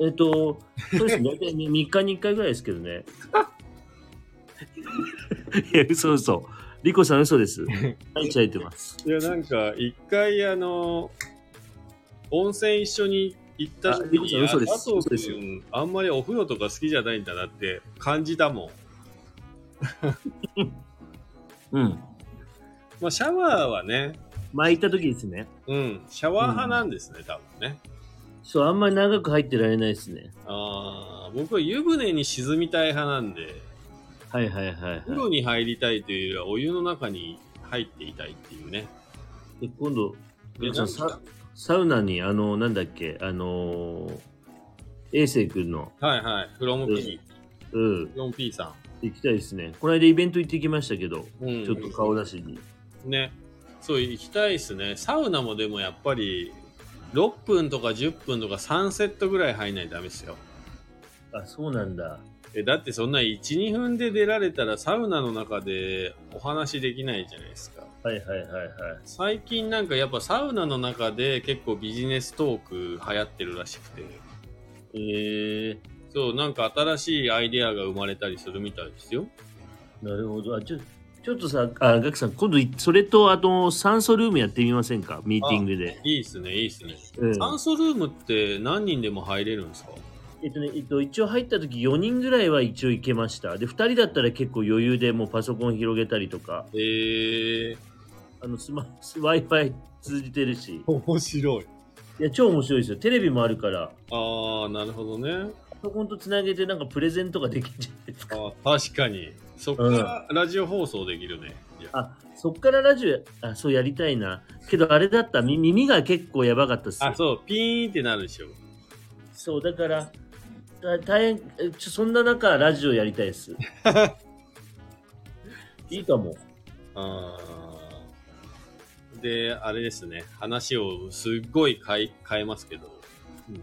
えっ、と、そうですね。大体3日に1回ぐらいですけどね。いや、嘘嘘。リコさん嘘です。入っちゃいてます。いや、なんか、一回、あの、温泉一緒に行った時に、嘘ですあ佐藤君、あんまりお風呂とか好きじゃないんだなって感じたもん。うん。まあ、シャワーはね、前行った時ですね。うん、シャワー派なんですね、多分ね。そう、あんまり長く入ってられないですね。ああ、僕は湯船に沈みたい派なんで、はいはいはい、はい。風呂に入りたいというよりは、お湯の中に入っていたいっていうね。で今度、ササウナに、あの、なんだっけ、あのー、衛生君の、はいはい、フロム P、うん、4P さ行きたいですね。この間イベント行ってきましたけど、ん。うん、ちょっと顔出しに。ね。そう、行きたいですね。サウナもでもやっぱり、6分とか10分とか3セットぐらい入んないとダメですよ。あ、そうなんだ。えだってそんな1、2分で出られたらサウナの中でお話できないじゃないですか。はいはいはいはい。最近なんかやっぱサウナの中で結構ビジネストーク流行ってるらしくて。えー、そう、なんか新しいアイデアが生まれたりするみたいですよ。なるほど。あ、ちょ、ちょっとさ、あ、ガクさん、今度い、それと、あと、酸素ルームやってみませんか？ミーティングで。いいっすね、いいっすね。うん酸素ルームって何人でも入れるんですか？えっとね、えっと、一応入った時4人ぐらいは一応行けました。で、2人だったら結構余裕でもうパソコン広げたりとか、えー、あの、スマ、ス Wi-Fi 通じてるし。面白い。いや、超面白いですよ。テレビもあるから、ああ、なるほどね。パソコンとつなげてなんかプレゼントができるじゃないですか。あー確かに。そっからラジオ放送できるね。いやあ、そっからラジオ、あ、そうやりたいな。けどあれだった、み耳が結構やばかったっすよ。あ、そう、ピーンってなるでしょ。そう、だから、だ大変、えちょそんな中、ラジオやりたいです。いいかも。あーで、あれですね。話をすっごい変え変えますけど。うん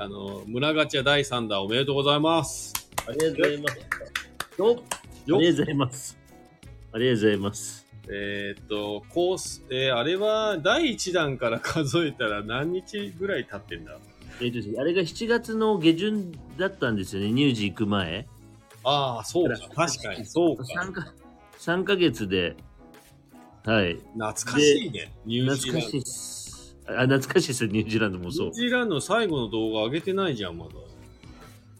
あの、村ガチャ第3弾おめでとうございます。ありがとうございます。よっあよりがとうございます。ありがとうございます。えーっと、コース、えーあれは第1弾から数えたら何日ぐらい経ってんだ？えっ、とあれが7月の下旬だったんですよね、乳児行く前。ああ、そうか。確かに、そうか。3か ,3 ヶ月で、はい。懐かしいね。ニュージーランド懐かしいっす。あ、懐かしいですよ、ニュージーランドもそうニュー。ジーランドの最後の動画上げてないじゃん、まだ。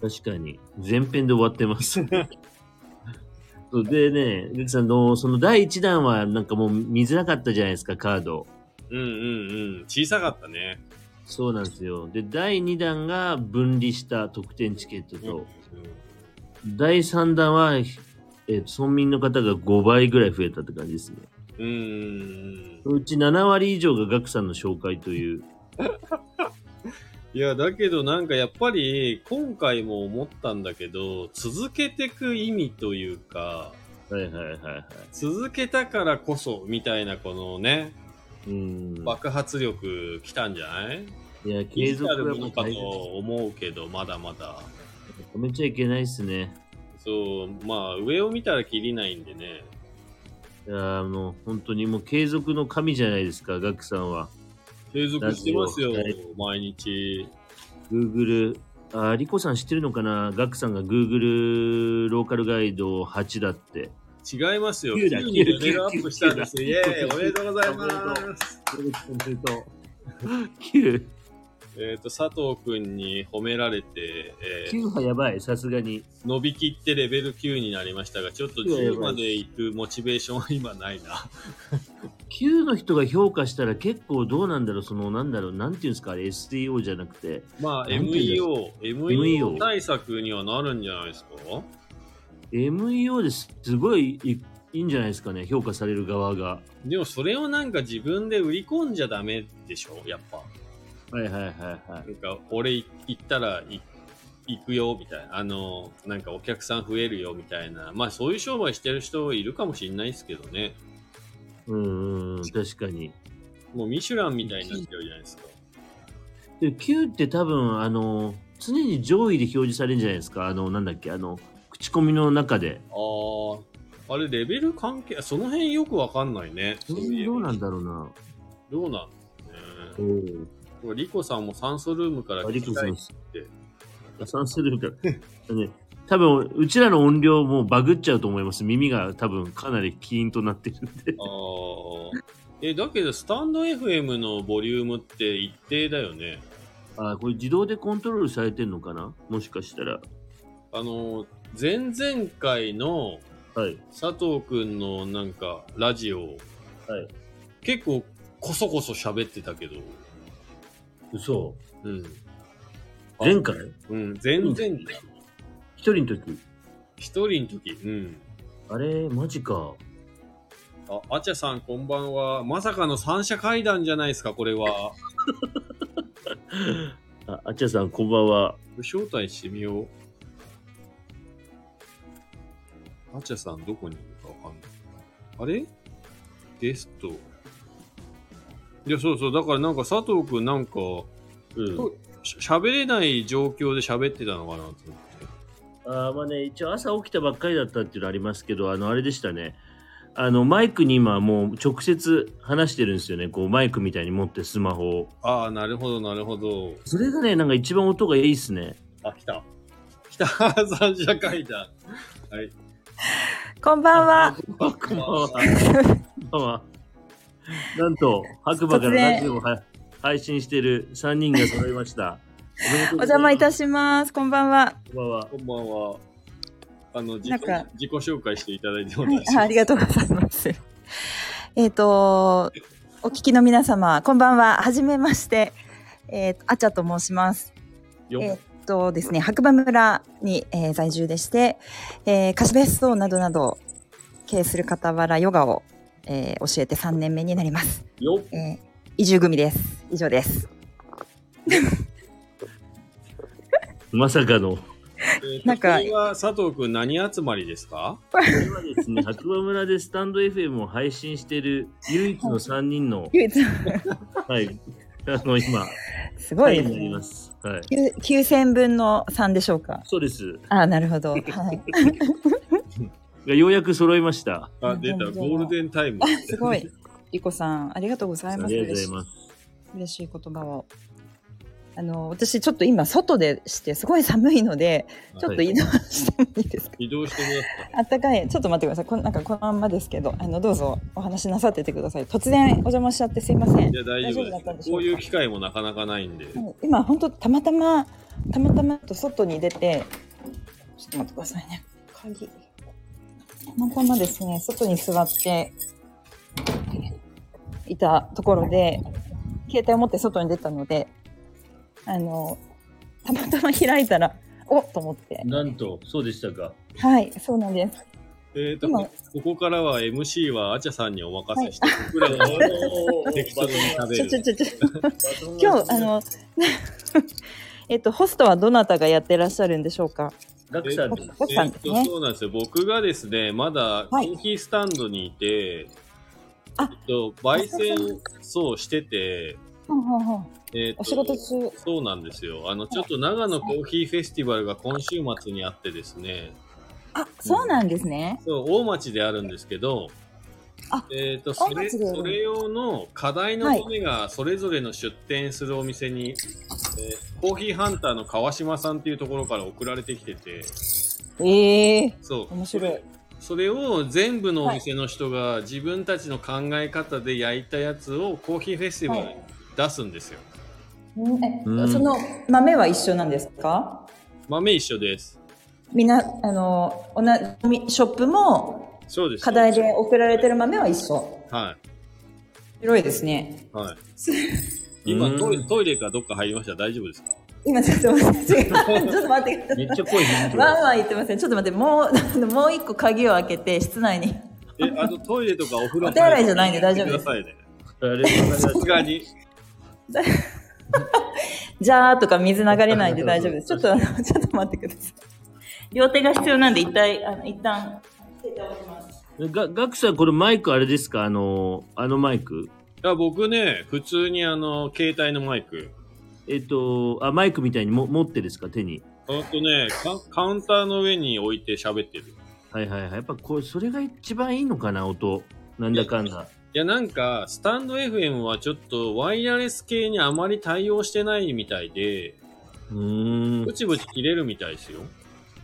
確かに。前編で終わってます。そうでね、ルキさんの、その第1弾はなんかもう見づらかったじゃないですか、カード。うんうんうん。小さかったね。そうなんですよ。で、第2弾が分離した特典チケットと、第3弾は、えーと村民の方が5倍ぐらい増えたって感じですね。うん。うーん。うち7割以上がガクさんの紹介という。いや、だけどなんかやっぱり、今回も思ったんだけど、続けてく意味というか、はいはいはいはい。続けたからこそ、みたいなこのね、うん。爆発力来たんじゃない？いや、継継続続あるものかと思うけど、まだまだ。止めちゃいけないっすね。そう、まあ、上を見たらきりないんでね。いや、もう本当にもう継続の神じゃないですか、ガクさんは。継続してますよ毎日。Google、あ、リコさん知ってるのかな？ガクさんが Google ローカルガイド8だって。違いますよ。9だ9にレベルアップしたんです。9イェーイおめでとうございます。おめでとう。9。えっ、と、佐藤くんに褒められて、えー9はやばい、さすがに。伸びきってレベル9になりましたが、ちょっといやいや10まで行くモチベーションは今ないな。9の人が評価したら結構どうなんだろう、その、なんだろう、なんていうんですか、あれ SEO じゃなくて。まあ、MEO、MEO 対策にはなるんじゃないですか？MEO ですすごいいいいんじゃないですかね、評価される側が。でもそれをなんか自分で売り込んじゃダメでしょ？やっぱ。はいはいはいはい。なんか、俺行ったらい行くよみたいな。あの、なんかお客さん増えるよみたいな。まあそういう商売してる人いるかもしれないですけどね。うんうん、確かに。もうミシュランみたいになっちゃうじゃないですか。で、9って多分、あの、常に上位で表示されるんじゃないですか？あの、なんだっけ、あの、口コミの中で。ああ、あれレベル関係、その辺よくわかんないね。どうなんだろうな。どうなんおね。これリコさんも酸素ルームからあ、リコさん聞きたいっ、て。算数ルームから。ね、多分、うちらの音量もバグっちゃうと思います。耳が多分かなりキーンとなってるんで。ああ。え、だけど、スタンド FM のボリュームって一定だよね。あ、これ自動でコントロールされてんのかな？もしかしたら。あの、前々回のはい。佐藤くんのなんか、ラジオ、はい。結構こそこそ喋ってたけど、嘘。うん。あ前回？うん、前々回。一人の時。一人の時、うん。あれ、マジか。あ、あちゃさんこんばんは。まさかの三者会談じゃないですか、これは。あ、あっちゃさん、こんばんは。招待してみよう。あちゃさんどこにいるかわかんない。あれ？ゲスト。いや、そうそう。だからなんか佐藤くんなんか、うん。し喋れない状況で喋ってたのかなと思って。あーまあね、一応朝起きたばっかりだったっていうのありますけど、あの、あれでしたね。あの、マイクに今もう直接話してるんですよね。こう、マイクみたいに持ってスマホを。ああ、なるほど、なるほど。それがね、なんか一番音がいいっすね。あ、来た。来た、三者会談。はい。こんばんは。あこんばんは。こんばんは。なんと、白馬からラジオをは配信している3人が揃いました。お邪魔いたしします。こんばんは。こんばんは。こんばんは。あの、自自己紹介していただいても大丈夫ですあありがとうございます。えっと、お聞きの皆様、こんばんは。はじめまして。えっ、と、あちゃと申します。よえっ、とですね、白馬村に、えー在住でして、えー貸別荘などなどを経営する傍らヨガを、えー教えて3年目になります。よっえー移住組です。以上です。まさかの。えーなんか佐藤くん何集まりですか？これはですね、白馬村でスタンド FM を配信している唯一の3人の、唯一、はい、あの、今、すごい会になですね。ります。はい。9 9000分の3でしょうか？そうです。ああ、なるほど。はい。がようやく揃いました。あ、出た、うんゴールデンタイム。すごい。リコさん、ありがとうございます。ありがとうございます。嬉しい言葉を。あの、私ちょっと今外でして、すごい寒いので、ちょっと移動してもいいですか、移動してください。あったかい。ちょっと待ってください。こんなんかこのまんまですけど、あの、どうぞお話しなさっててください。突然お邪魔しちゃってすいませんい。や、大丈夫大丈夫だったんで。ですしょうか？こういう機会もなかなかないんで。はい今本当たまたまたまたまと外に出てちょっと待ってくださいね鍵たまたまですね外に座っていたところで携帯を持って外に出たのであのたまたま開いたら おっと思ってなんと、そうでしたか。はいそうなんですえっと、今こここからは MC はあちゃさんにお任せして、僕らが適当に食べちょちょる。ちょちょ今日あのえっとホストはどなたがやってらっしゃるんでしょうかガクさんです。えっと、そうなんですよ。僕がですね、まだコはいーヒースタンドにいて、あえっと、焙煎、そうしてて、ほんほんほんえっとお仕事中。そうなんですよ。あの、ちょっと長野コーヒーフェスティバルが今週末にあってですね、あそうなんですね。そう、大町であるんですけど、あえっ、と、それ、それ用の課題の豆がそれぞれの出店するお店に、えーコーヒーハンターの川島さんっていうところから送られてきてて、ええそう。面白い。それを全部のお店の人が自分たちの考え方で焼いたやつをコーヒーフェスティバルに出すんですよ。うんその豆は一緒なんですか？豆一緒です。みんな、あの、同じショップもそうです。課題で送られてる豆は一緒。は広いですね。はい。今うんトイレ、トイレかどっか入りました？大丈夫ですか？今ちょっと待って。ちょっと待ってください。めっちゃ声響いてる。ワンワン言ってません。ちょっと待って、もう、もう一個鍵を開けて、室内に。え、あとトイレとかお風呂お手洗いじゃないんで大丈夫ですくださいね。さすがに。じゃーとか水流れないんで大丈夫です。ちょっと、あの ちょっと待ってください。両手が必要なんで、一体、あの、一旦、捨てておきます。がガクさん、これマイクあれですか？あの、あのマイクいや、僕ね、普通にあの、携帯のマイク。えっと、あ、マイクみたいにも持ってですか？手に。ほんとねカ、カウンターの上に置いて喋ってる。はいはいはい。やっぱこれ、それが一番いいのかな音。なんだかんだ。いや、なんか、スタンド FM はちょっとワイヤレス系にあまり対応してないみたいで、うーんブ。チブチ切れるみたいですよ。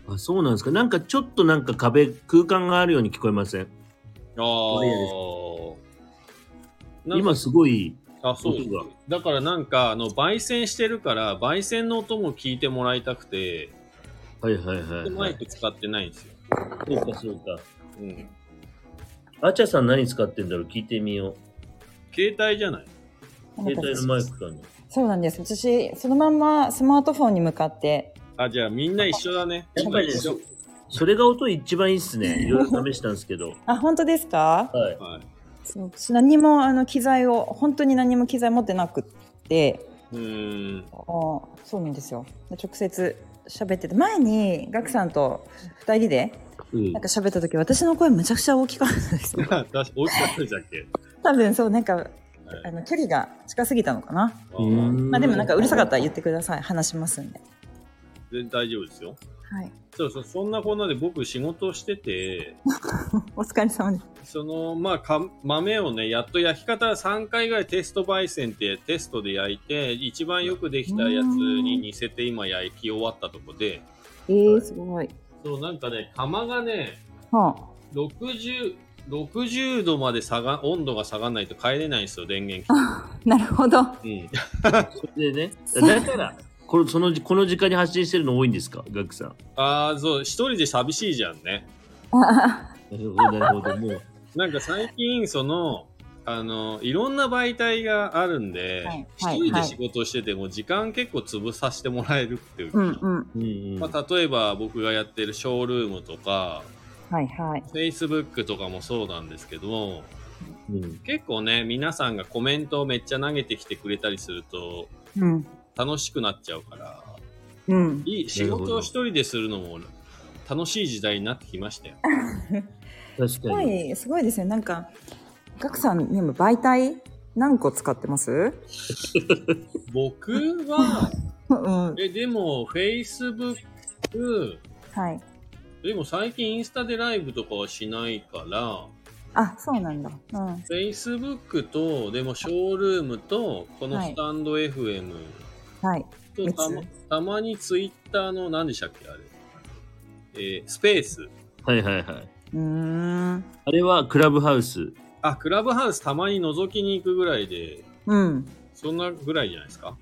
あ、そうなんですか。なんかちょっとなんか壁、空間があるように聞こえません？あワイヤレあ。今すごい、あ、そう音がだからなんか、あの、焙煎してるから、焙煎の音も聞いてもらいたくて、はいはいはい、マイク使ってないんですよ。そうかそうか。うん。あちゃさん何使ってんだろう？聞いてみよ携帯じゃない？う。携帯のマイクかな？そうなんです。私、そのまんまスマートフォンに向かって、あ、じゃあみんな一緒だね。やっぱりね。それが音一番いいっすね。いろいろ試したんですけど。あ、本当ですか？はい。はい。そう私何もあの機材を、本当に何も機材持ってなくって、うーん。あそうなんですよ。直接喋ってて、前にガクさんと二人でうんなんか喋った時、私の声むちゃくちゃ大きかったんです よ。大きかったじゃっけ。多分そう、なんか、はいあの距離が近すぎたのかな。まあでもなんかうるさかったら言ってください。話しますんで。全然大丈夫ですよ。はい。そうそう、そんなこんなで僕仕事をしてて、お疲れ様です。その、まあか、豆をね、やっと焼き方3回ぐらいテスト焙煎ってテストで焼いて、一番よくできたやつに似せて今焼き終わったとこで、えー、すごい。そう、なんかね、釜がね、は60、60度まで下が、温度が下がらないと帰れないんですよ、電源なるほど。って。でね、だから、このそのこの時間に発信してるの多いんですか？ガクさん。うん。ああ、そう、一人で寂しいじゃんね。あなるほど、なるほど。もう、なんか最近、その、あの、いろんな媒体があるんではい、一、はい人で仕事してても時間結構潰させてもらえるっていうか、うんうん。まあ、例えば僕がやってるショールームとか、はいはい。Facebook とかもそうなんですけども、うん結構ね、皆さんがコメントをめっちゃ投げてきてくれたりすると、うん。楽しくなっちゃうから、うん。いい仕事を一人でするのも楽しい時代になってきましたよ。確すごかに。い、すごいですね。なんか、ガクさんにも媒体何個使ってます？僕は、うん。え、でも Facebook、はい。でも最近インスタでライブとかはしないから、あ、そうなんだ。うん。Facebook と、でもショールームと、このスタンド FM はい。とたま三たまに Twitter の何でしたっけあれ。えースペース。はいはいはい。うーん。あれはクラブハウス。あ、クラブハウスたまに覗きに行くぐらいで、うん。そんなぐらいじゃないですか？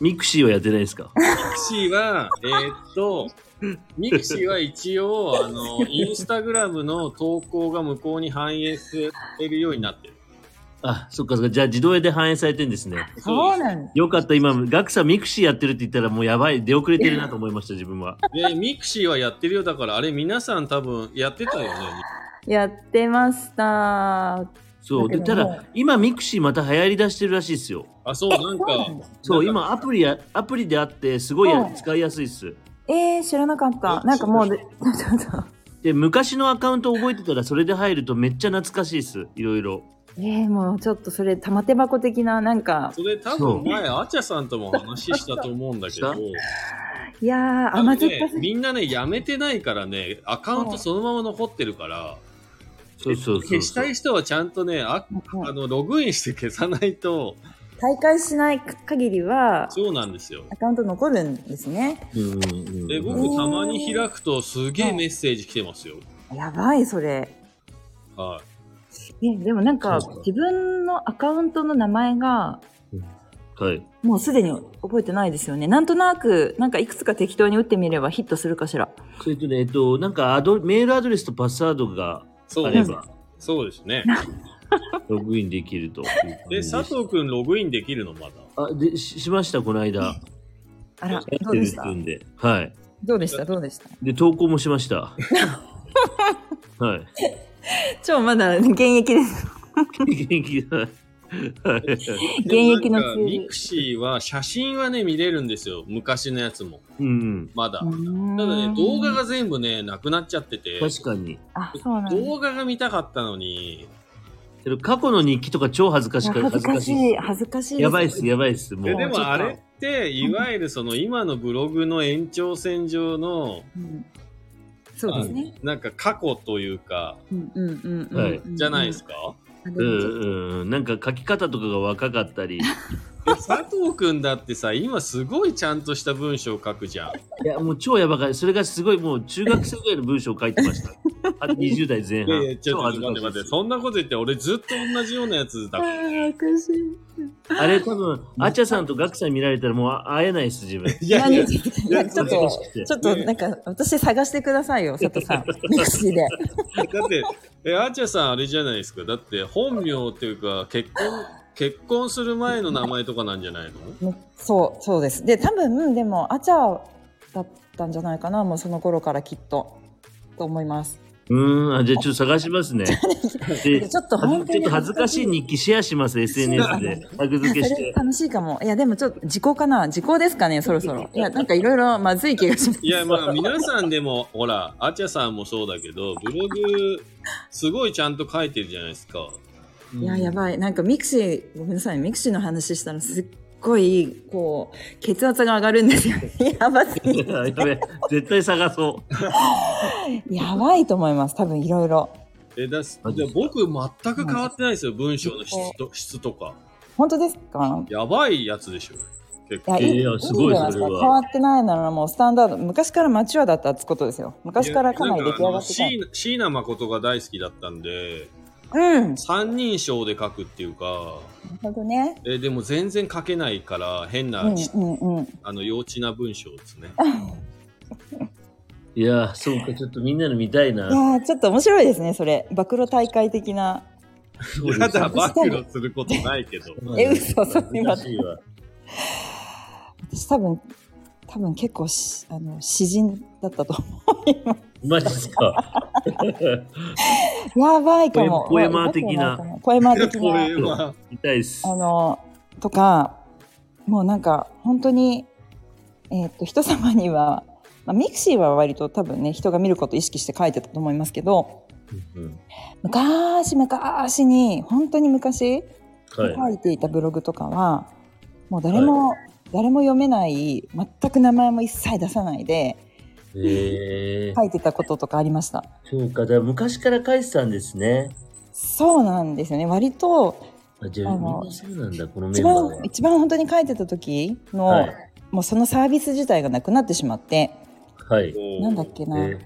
ミクシーはやってないですか？ミクシーは、えーっと、ミクシーは一応、あの、インスタグラムの投稿が向こうに反映されるようになってる。あ、そっかそっか。じゃあ自動で反映されてんですね。そうなんだ。よかった。今、ガクさんミクシーやってるって言ったらもうやばい。出遅れてるなと思いました、自分は。で、ミクシーはやってるよ。だから、あれ皆さん多分やってたよね。やってました。そう。で、ただ、今ミクシーまた流行り出してるらしいですよ。あ、そう、なんか、そう、今アプリや、アプリであって、すごい使いやすいっす。えー、知らなかった。なんかもうで、昔のアカウント覚えてたら、それで入るとめっちゃ懐かしいっす。いろいろ。えー、もうちょっとそれ玉手箱的ななんかそれ多分前、アチャさんとも話したと思うんだけど、いやー甘酸っぱす、ぎみんなね、やめてないからね、アカウントそのまま残ってるから、そうそうそう消したい人はちゃんとね、あうん。あのログインして消さないと、大会しない限りはそうなんですよ。アカウント残るんですね。うんうんうんで、僕たまに開くとすげえメッセージ来てますよ。やばいそれ。はえでもなんか自分のアカウントの名前がはい。もうすでに覚えてないですよね。なんとなくなんかいくつか適当に打ってみればヒットするかしら。それとね、えっと、なんかアド、メールアドレスとパスワードがい。そうです。ば、そうですね。ログインできるとで。佐藤くんログインできるのまだ？あ、で、ししました、この間。あら、やってるどうでした？はい。どうでした？どうでした？で、投稿もしました。はい。超まだ現役です。元気だ。はい。現役のミクシーは写真はね、見れるんですよ。昔のやつも。うん。まだ。たただね、動画が全部ね、なくなっちゃってて。確かに。あ、そうなんだ。動画が見たかったのに、けど過去の日記とか超恥ずかしか恥ずかしい。い、恥ずかしいです。やばいっす、やばいっす。もう。でもあれって、いわゆるその今のブログの延長線上の、うんそうですね。なんか過去というか、うんうんうんうん。はいうんじゃないです。か？うんうん。なんか書き方とかが若かったり。佐藤くんだってさ、今すごいちゃんとした文章を書くじゃん。や、もう超やばかった。それがすごいもう中学生ぐらいの文章を書いてました。あ20代前いやいや、半。ちょっと待って待って。そんなこと言って、俺ずっと同じようなやつだあ。ーおかしい。あれ多分、あちゃさんとガクさん見られたらもう会えないです、自分。いやいや、何いや、ちょっとちょっとなんか、私探してくださいよ、佐藤さん。ミクシーで。だって、え、あーちゃさんあれじゃないですか。だって、本名っていうか、結婚、結婚する前の名前とかなんじゃないの？ねそう、そうです。で、多分、でも、あちゃだったんじゃないかな、もうその頃からきっと。と思います。うーん、あじゃあちょっと探しますね。でちょっと本当にちょっと恥ずかしい日記シェアします、SNS で。タグ付けして。楽しいかも。いや、でもちょっと、時効かな時効ですかね、そろそろ。いや、なんかいろいろ まずい気がします。いや、まあ、皆さんでも、ほら、あちゃさんもそうだけど、ブログ、すごいちゃんと書いてるじゃないですか。いや、やばい。なんかミクシー、ごめんなさい、ミクシーの話したらすっごい、こう、血圧が上がるんですよ。やばすぎ絶対探そう。やばいと思います。多分いろいろ。え、だすマジですかで僕、全く変わってないですよ、文章の質と質とか。本当ですか？やばいやつでしょ。結構。いや、すごい変わってないならもうスタンダード。昔からマチュアだったってことですよ。昔からかなり出来上がってた。椎名誠が大好きだったんで、うん。三人称で書くっていうか、なるほどね。えでも全然書けないから、変な、うんうんうん。あの、幼稚な文章ですね。いや、そうか、ちょっとみんなの見たいな。いやーちょっと面白いですね、それ。暴露大会的な。そうですやだ、暴露することないけど。え嘘それは難しいわ私多分、多分結構し、あの、詩人だったと思います。マジですか？やばいかも。ポエマー的なまあポエマー的こな。れは、見たいです。あの、とか、もうなんか、本当に、えーっと、人様には、まあ、ミクシーは割と多分ね、人が見ることを意識して書いてたと思いますけど、うん昔々に、本当に昔、はい。書いていたブログとかは、もう誰も、誰も読めない、全く名前も一切出さないで、えー書、いてたこととかありました。そうか、だから昔から書いてたんですね。そうなんですよね。割と、あじゃあ、みんあのなそうなんだ、このメ一ンバーは番、。一番本当に書いてた時の、はい。もうそのサービス自体がなくなってしまって、はい。なんだっけな、え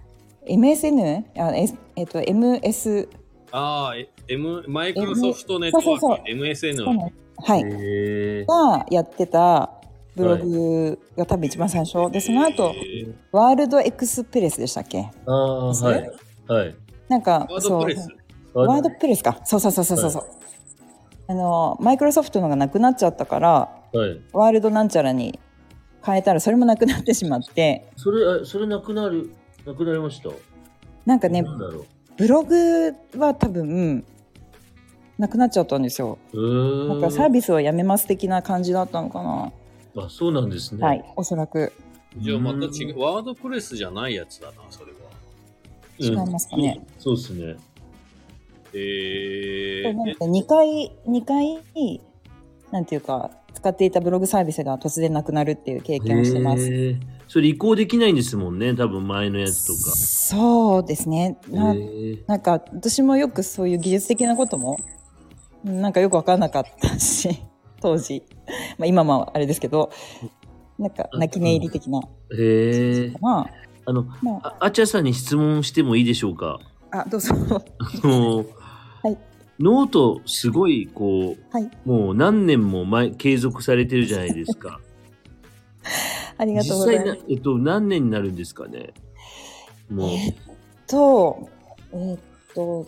MSN? あええっと、MS、ああ、え M、マイクロソフトネットワそうそうーク、MSN。はい、がやってたブログが多分一番最初。で、その後、えーワールドエクスプレスでしたっけ？ああ、はい。はい。なんか、ワードプレスそう。ワードプレスか。そうそうそうそうそう。あの、マイクロソフトのがなくなっちゃったから、はい。ワールドなんちゃらに変えたらそれもなくなってしまって、それ、あそれなくなる、なくなりました？なんかね。ブログは多分、なくなっちゃったんですよ。なんかサービスをやめます的な感じだったのかな。あ、そうなんですね。はい、おそらく。じゃあまた違う。ワードプレスじゃないやつだな、それは。違いますかね。そうそうですね。えー、か2回、2回、なんていうか、使っていたブログサービスが突然なくなるっていう経験をしてます。それ移行できないんですもんね、多分前のやつとか。そうですね。ななんか私もよくそういう技術的なこともなんかよく分からなかったし当時、まあ、今もあれですけどなんか泣き寝入り的な、へえ。まあの、あまあ。あちゃさんに質問してもいいでしょうか？ああどうぞ。あのはい。ノートすごいこう、はい。もう何年も前継続されてるじゃないですか。ありがとうございます、えっと、何年になるんですかね？もう、えーっとえーっと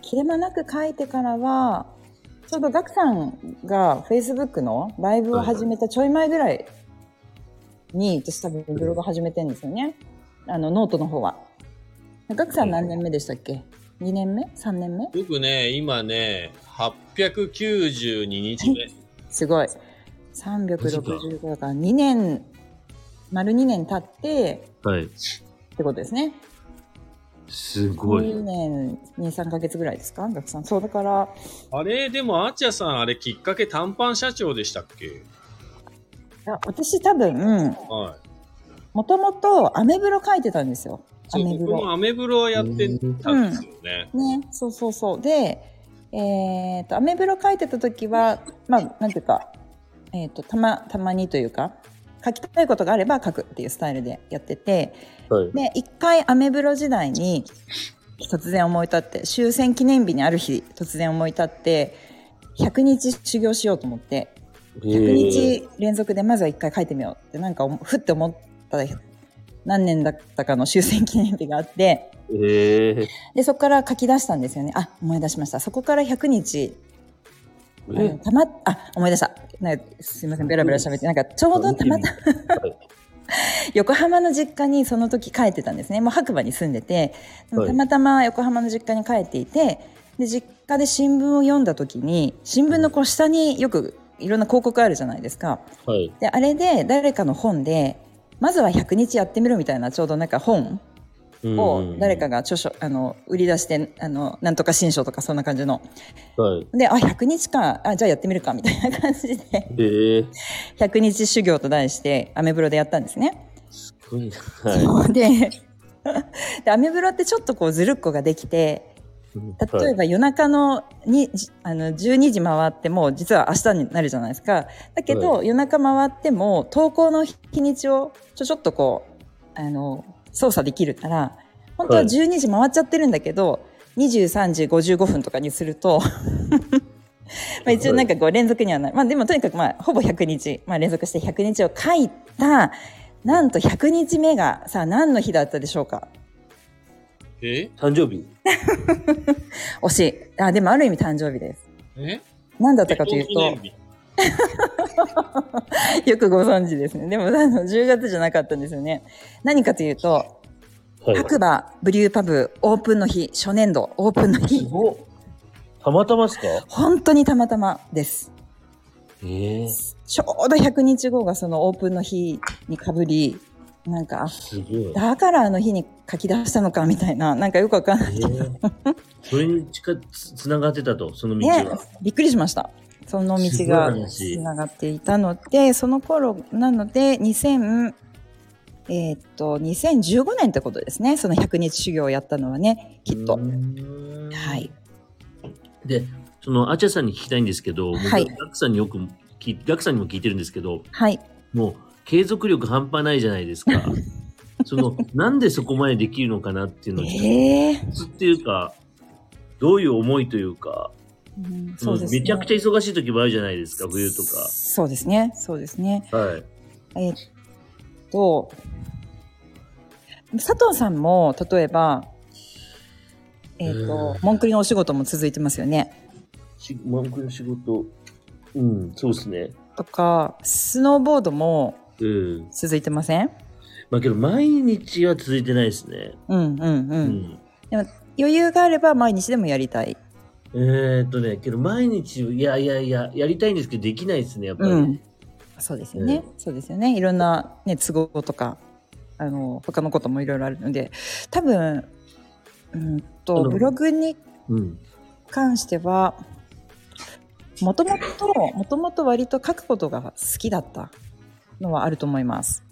切れ間なく書いてからは、ちょうどガクさんが Facebook のライブを始めたちょい前ぐらいに、私多分ブログ始めてんですよね。あの、ノートの方は。ガクさん何年目でしたっけ ?2 年目 ?3 年目？僕ね、今ね、892日目。すごい。365だから2年、丸2年経ってはい。ってことですね。すごい。2年、2、3ヶ月ぐらいですか？ガクさん。そう、だから、あれ、でも、あっちゃさん、あれ、きっかけ短パン社長でしたっけ？いや私多分、はい。もともとアメブロ書いてたんですよ。アメブロ。僕もアメブロやってたんですよね。ね、そうそうそう。で、えっ、と、アメブロ書いてた時は、まあ、なんていうか、えっ、と、たま、たまにというか、書きたいことがあれば書くっていうスタイルでやってて、はい。で、一回アメブロ時代に突然思い立って、終戦記念日にある日突然思い立って、100日修行しようと思って、100日連続でまずは一回書いてみようって、なんかふって思った何年だったかの終戦記念日があって、えー、で、そこから書き出したんですよね。あ、思い出しました。そこから100日、あのえたま、あ、思い出した。すいません、ベラベラ喋って、なんかちょうどたまた、はい 横浜の実家にその時帰ってたんですね。もう白馬に住んでて、たまたま横浜の実家に帰っていて、で、実家で新聞を読んだ時に、新聞のこう下によくいろんな広告あるじゃないですか。はい。で、あれで誰かの本で、まずは100日やってみろみたいなちょうどなんか本を誰かが。が著書、あの、売り出して、あの、なんとか新書とかそんな感じの。はい。で、あ、100日か、あ、じゃあやってみるかみたいな感じで、えー、100日修行と題してアメブロでやったんですね。すごいな。はで、でアメブロってちょっとこうずるっこができて、い。例えば夜中のにじあの12時回っても実は明日になるじゃないですか。だけど、は夜中回っても投稿の日にちをちょちょっとこうあの操作できるから本当ははい12時回っちゃってるんだけど、23時55分とかにすると まあ一応なんかこう連続にはない。まあでもとにかくまあほぼ100日、まあ連続して100日を書いた、なんと100日目がさあ何の日だったでしょうか？え？誕生日。惜しい。あ、でもある意味誕生日です。え？何だったかというと結婚、記念日 よくご存知ですね。でも、あの、10月じゃなかったんですよね。何かというと、はい。白馬ブリューパブオープンの日、初年度オープンの日、おたまたまっすか？本当にたまたまです。ええちょうど100日後がそのオープンの日にかぶり、なんか、あすごい。だからあの日に書き出したのかみたいな、なんかよくわかんない。ええそれに近つつながってたと、その道ねは。、びっくりしました。その道がつながっていたので、その頃なので、2000、えーっと、2015年ってことですね。その100日修行をやったのはね、きっとはい。で、その、あちゃさんに聞きたいんですけど、僕はいガクさんによくガクさんにも聞いてるんですけど、はい。もう、継続力半端ないじゃないですか。その、なんでそこまでできるのかなっていうのを、ええコツっていうか、どういう思いというか、うんそうですね。めちゃくちゃ忙しい時もあるじゃないですか、冬とか。そうですね。そうですね。はい。えーっと、佐藤さんも、例えば、えーっと、モンクリのお仕事も続いてますよね。し文句の仕事、うん、そうですね。とか、スノーボードもうん。続いてません？まあけど、毎日は続いてないですね。うんうんうん。うん。余裕があれば毎日でもやりたい。えー、っとね、けど毎日、いやいやいや、やりたいんですけど、できないですね、やっぱり。うん。そうですよね。そうですよね。いろんなね、都合とか、あの、他のこともいろいろあるので、多分、うんあと、のブログにうん。関しては、もともと、もともと割と書くことが好きだったのはあると思います。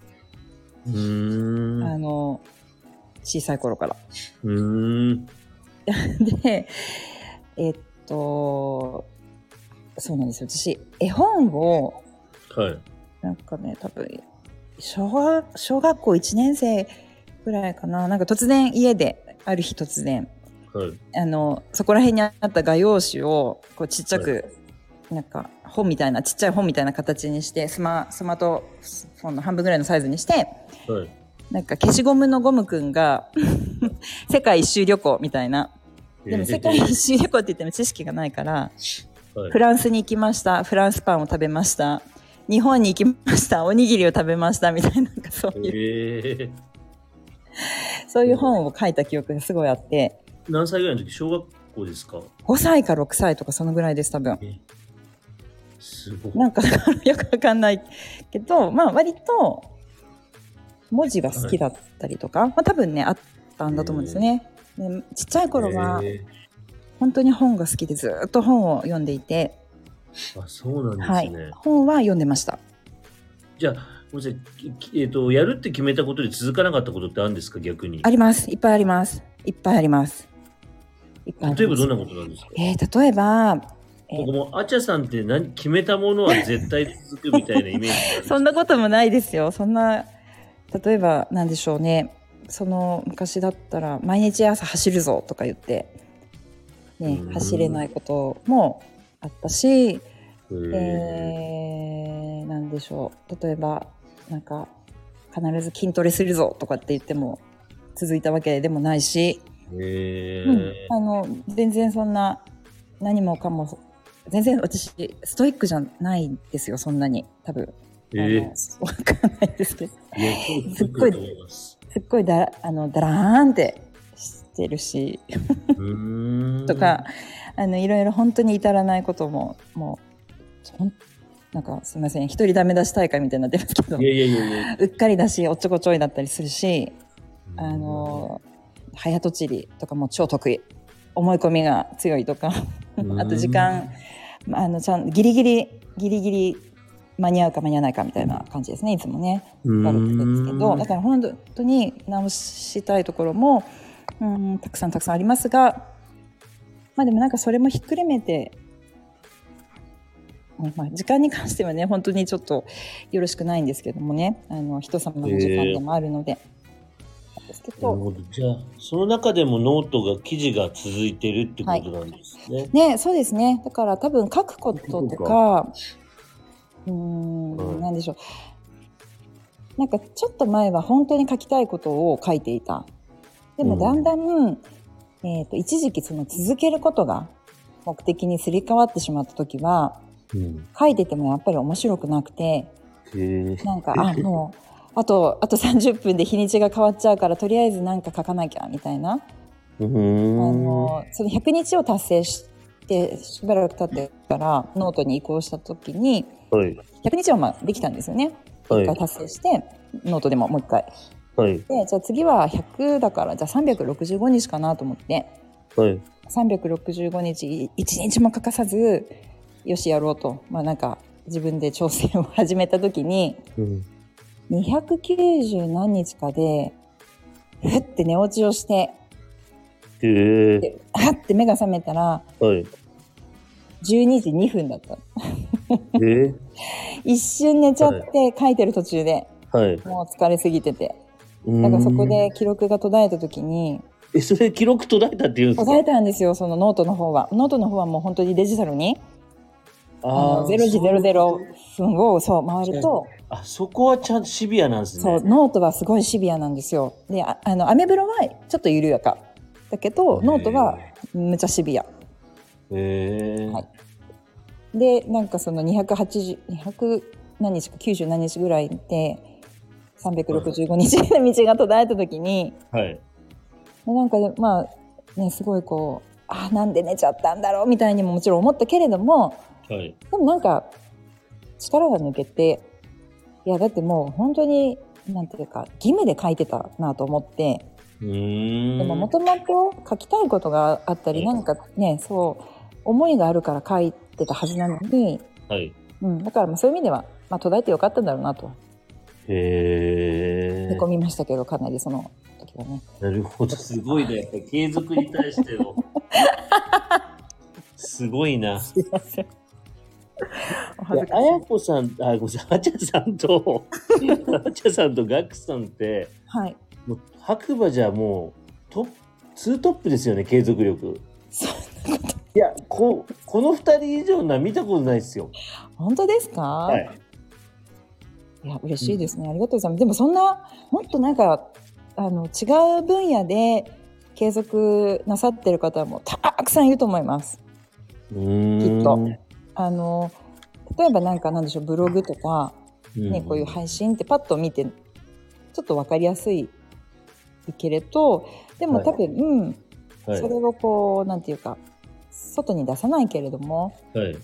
うーん。あの、小さい頃から。うーん。で、えっと、そうなんですよ。私、絵本を、はい。なんかね、多分、小学、小学校1年生ぐらいかな。なんか突然家で、ある日突然、はい。あの、そこら辺にあった画用紙を、こうちっちゃく、なんか本みたいな、ちっちゃい本みたいな形にして、スマ、スマートフォンの半分ぐらいのサイズにして、はい。なんか消しゴムのゴムくんが、世界一周旅行みたいな、でも世界一周旅行って言っても知識がないから、はいフランスに行きました。フランスパンを食べました。日本に行きました。おにぎりを食べました。みたいな、なんかそういう、ええ そういう本を書いた記憶がすごいあって、何歳ぐらいの時？小学校ですか？5歳か6歳とかそのぐらいです、多分。すごい。なんか よくわかんないけど、まあ割と文字が好きだったりとか、まあ多分ね、あったんだと思うんですよね。でちっちゃい頃はえ本当に本が好きでずっと本を読んでいて、ーあ、そうなんですはいね。。本は読んでました。じゃあ、ごめんなさい。えっ、と、やるって決めたことで続かなかったことってあるんですか？逆に。あります。いっぱいあります。いっぱいあります。例えばどんなことなんですか？えー、例えば、えー僕も、あちゃさんって何決めたものは絶対続くみたいなイメージ そんなこともないですよ。そんな、例えば、なんでしょうね。その昔だったら、毎日朝走るぞとか言って、ねう、ん。走れないこともあったし、えー、なんでしょう。例えば、なんか、必ず筋トレするぞとかって言っても、続いたわけでもないし、へうん。ー、あの全然そんな何もかも全然私ストイックじゃないですよそんなに。多分。えあのわかんないですけど。すっごいす。すっごいだあのだらーんってしてるし。とか、あのいろいろ本当に至らないことももうほんなんかすみません一人ダメ出し大会みたいになってますけど。いやいやいやいや。うっかりだしおっちょこちょいだったりするしあの早とちりとかも超得意。思い込みが強いとか。うん。あと時間まああのちゃんギリギリギリギリ間に合うか間に合わないかみたいな感じですねいつもねうんあるんですけどだから本当に直したいところもうんたくさんたくさんありますがまあでもなんかそれもひっくるめて、ねまあ、時間に関してはね本当にちょっとよろしくないんですけどもねあの人様の時間でもあるので。なんですけどなるほど。じゃあ、その中でもノートが、記事が続いてるってことなんですね。ね、そうですね。だから多分書くこととか、うーん、うんなんでしょう。なんかちょっと前は本当に書きたいことを書いていた。でもうんだんだん、えっ、と、一時期その続けることが目的にすり替わってしまった時は、うん。書いててもやっぱり面白くなくて。なんか、あ、もう、あと、あと30分で日にちが変わっちゃうから、とりあえずなんか書かなきゃ、みたいな。うーあん。のその100日を達成してしばらく経ってからノートに移行した時にはい。100日はまあできたんですよね。はい1回達成してノートでももう1回。はい。でじゃあ次は100だからじゃあ365日かなと思ってはい。365日1日も欠かさずよしやろうとまあなんか自分で挑戦を始めた時にうん。290何日かでふって寝落ちをしてへえ。ではって目が覚めたらはい。12時2分だった。へえ。一瞬寝ちゃって書いてる途中で。はい。もう疲れすぎてて。だだからそこで。記録が途絶えた時に。え、それ記録途絶えたって言うんですか？途絶えたんですよそのノートの方は。ノートの方はもう本当にデジタルに。あの0時00分をそう回ると。あ、そこはちゃんとシビアなんですね。そうノートはすごいシビアなんですよ。でああのアメブロはちょっと緩やか。だけどノートはむちゃシビア。へえ。はいでなんかその280 200何日か90何日ぐらいで365日の道が途絶えた時にはい。でなんかまあねすごいこうあなんで寝ちゃったんだろうみたいにももちろん思ったけれどもはい。でもなんか力が抜けていやだってもう本当になんていうか義務で書いてたなと思ってうーん。でももともと書きたいことがあったりうんなんかねそう思いがあるから書いてたはずなのに、はい。うん、だからまあそういう意味では、まあ、途絶えてよかったんだろうなとへえへこ。みましたけどかなりその時はね。なるほど。すごいね。やっぱり継続に対しての。すごいな。すいません。あやこさん、あ、ごめんなさい、あちゃさんと、あちゃさんとガクさんって、はい。もう白馬じゃもう、トップ、ツートップですよね、継続力。そいや、こ、この二人以上な見たことないですよ。本当ですか、、はい。い。や嬉しいですね、ありがとうございます。でもそんなもっとなんかあの違う分野で継続なさってる方もたくさんいると思います。きっと。あの例えばなんかなんでしょうブログとか、うんね、こういう配信ってパッと見てちょっと分かりやすいけれどでも多分、うん。はい。それをこうなんていうか外に出さないけれども、はい。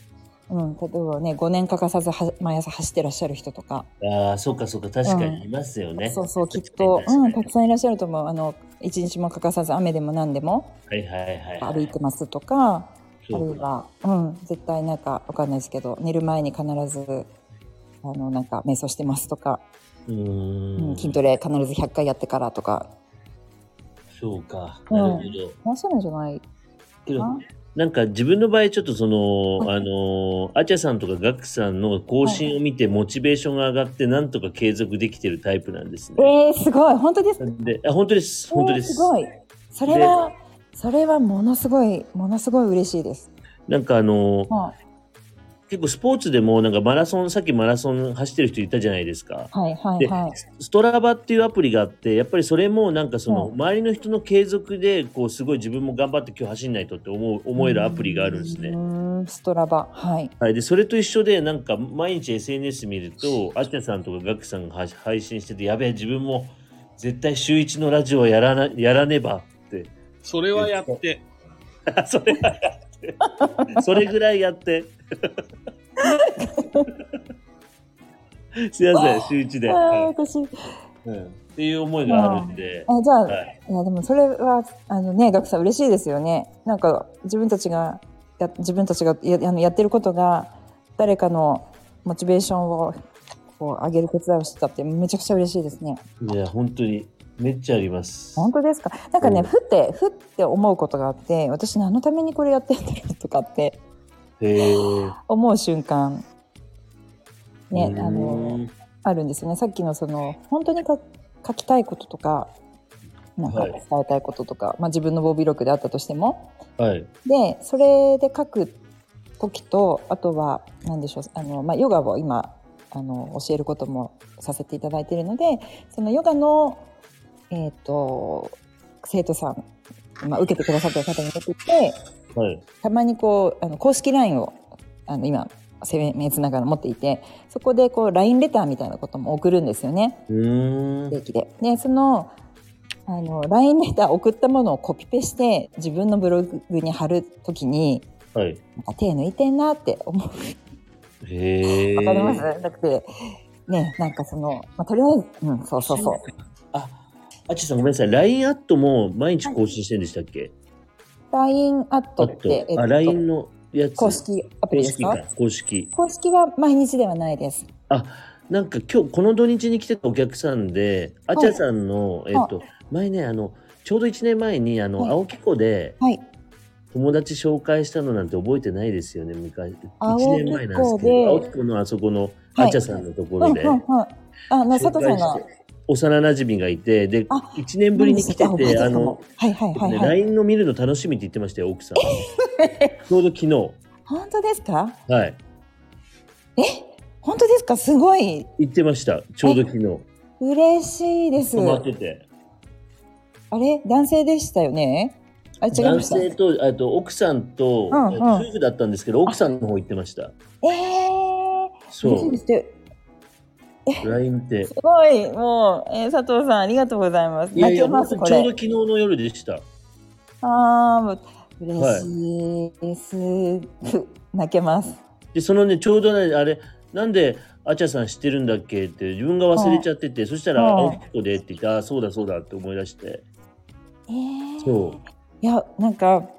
うん、例えばね5年欠かさずは毎朝走ってらっしゃる人とか、ああ、そうかそうか、確かにいますよね。そうそうきっ確と、うん、たくさんいらっしゃると思うあの一日も欠かさず雨でも何でもにはいはいはいはい。歩いてますとか、あそうかるいは、うん、絶対なんかわかんないですけど寝る前に必ずあのなんか瞑想してますとか、うーうんん。筋トレ必ず100回やってからとかそうか。うんなるほど。まあそうなんじゃないけどか、なんか自分の場合ちょっとその、はい。あの、アチャさんとかガクさんの更新を見てモチベーションが上がってなんとか継続できてるタイプなんですね。えー、すごい。本当ですか？で、あ本当です。本当です。えーすごい。それはそれはものすごいものすごい嬉しいです、なんかあの、は結構スポーツでもなんかマラソン、さっきマラソン走ってる人いたじゃないですか。い、はいはい。ではいストラバっていうアプリがあって、やっぱりそれもなんかそのうん周りの人の継続で、こうすごい自分も頑張って今日走んないとって思う、思えるアプリがあるんですね。うーんストラバはい。はい、でそれと一緒でなんか毎日 SNS 見るとアキナさんとかガクさんがは配信しててやべえ自分も絶対週一のラジオやらなやらねばって。それはやって、それはやって それぐらいやって。すいません週一で、私い。うん、っていう思いがあるんで、あじゃあ、はい。いやでもそれはあのねガクさん嬉しいですよね。なんか自分たちがや自分たちがやあのやってることが誰かのモチベーションをこう上げる手伝いをしてたってめちゃくちゃ嬉しいですね。いや本当にめっちゃあります。本当ですか？なんかね、う。んふってふって思うことがあって私何のためにこれやってんだろうとかって思う瞬間ねうんあのあるんですよね。さっきのその本当にか書きたいこととかなんかはい。伝えたいこととか、まあ、自分の防備力であったとしても。はい。でそれで書く時とあとは何でしょうあの、まあ、ヨガを今あの教えることもさせていただいているのでそのヨガの、えー、と生徒さん、まあ、受けてくださってる方に向けてはいたまにこうあの公式 LINE をあの今せめつながら持っていてそこでこう LINE レターみたいなことも送るんですよねうーん定期で。でそのあの LINE レター送ったものをコピペして自分のブログに貼るときにはいなんか手抜いてんなって思う。へえわかります？だって、ね、なんかその、まあ、とりあえず、うん、そうそうそう。あ、あちさんごめんなさい。LINE アットも毎日更新してるんでしたっけ、LINE アットって、ト。あ、LINE のやつ。公式アプリですか？公式か。公式。公式は毎日ではないです。あ、なんか今日、この土日に来てたお客さんで、あちゃさんの、えっと、前ね、あの、ちょうど1年前に、あの、はい青木湖ではい。友達紹介したのなんて覚えてないですよね、昔。青木1年前なんですけど、青木湖のあそこのはいあちゃさんのところで、うん。あの、佐藤さんが幼馴染がいて、で、あ1年ぶりに来てて、あの、はいはいはいね、はい。LINE の見るの楽しみって言ってましたよ、奥さん。ちょうど昨日。本当ですか？はい。え本当ですか？すごい言ってました。ちょうど昨日。嬉しいです。てて。あれ？男性でしたよね？あれ違いま男した性と、あと奥さんと、うんうん夫婦だったんですけど、奥さんの方行ってました。えー、そう。LINE ってす。ごいもう、えー佐藤さんありがとうございます。いやいや、ますちょうどれ。昨日の夜でした。ああ、もう嬉しいです。ふ泣けます。で、そのね、ちょうどね、あれ、なんで、あちゃさん知ってるんだっけって、自分が忘れちゃってて、そしたら、うん青木湖でって言って、ああ、そうだそうだって思い出して。えー、そう。いやなんか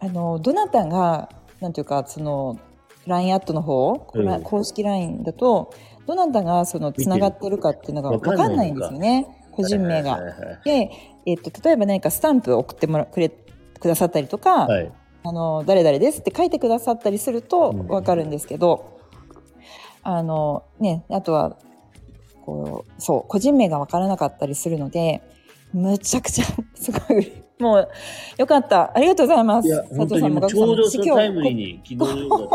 あのどなたがなんていうかその LINE アットの方、うん公式 LINE だとどなたがそのつながってるかっていうのがわ分か。んないんですよね。個人名が。で、えっと例えば何かスタンプを送ってもらくれくださったりとか、はい。はいあの誰々ですって書いてくださったりするとうん。分かるんですけど、あのねあとはこうそう個人名が分からなかったりするのでむちゃくちゃ すごいもうよかった。ありがとうございます。いや、本当にもうちょうどタイムリーに昨日。もう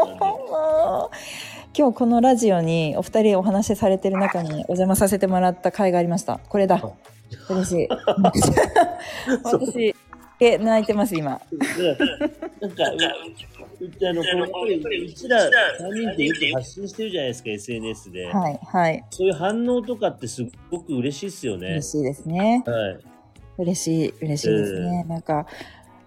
今日このラジオにお二人お話しされてる中にお邪魔させてもらった回がありましたこれだ嬉しい 私け泣いてます、今。なんか、ううちあの、このやっぱりうちら3人ってよく発信してるじゃないですか、SNS で。はい、はい。そういう反応とかってすごく嬉しいっすよね。嬉しいですね。はい。嬉しい、嬉しいですね。なんか、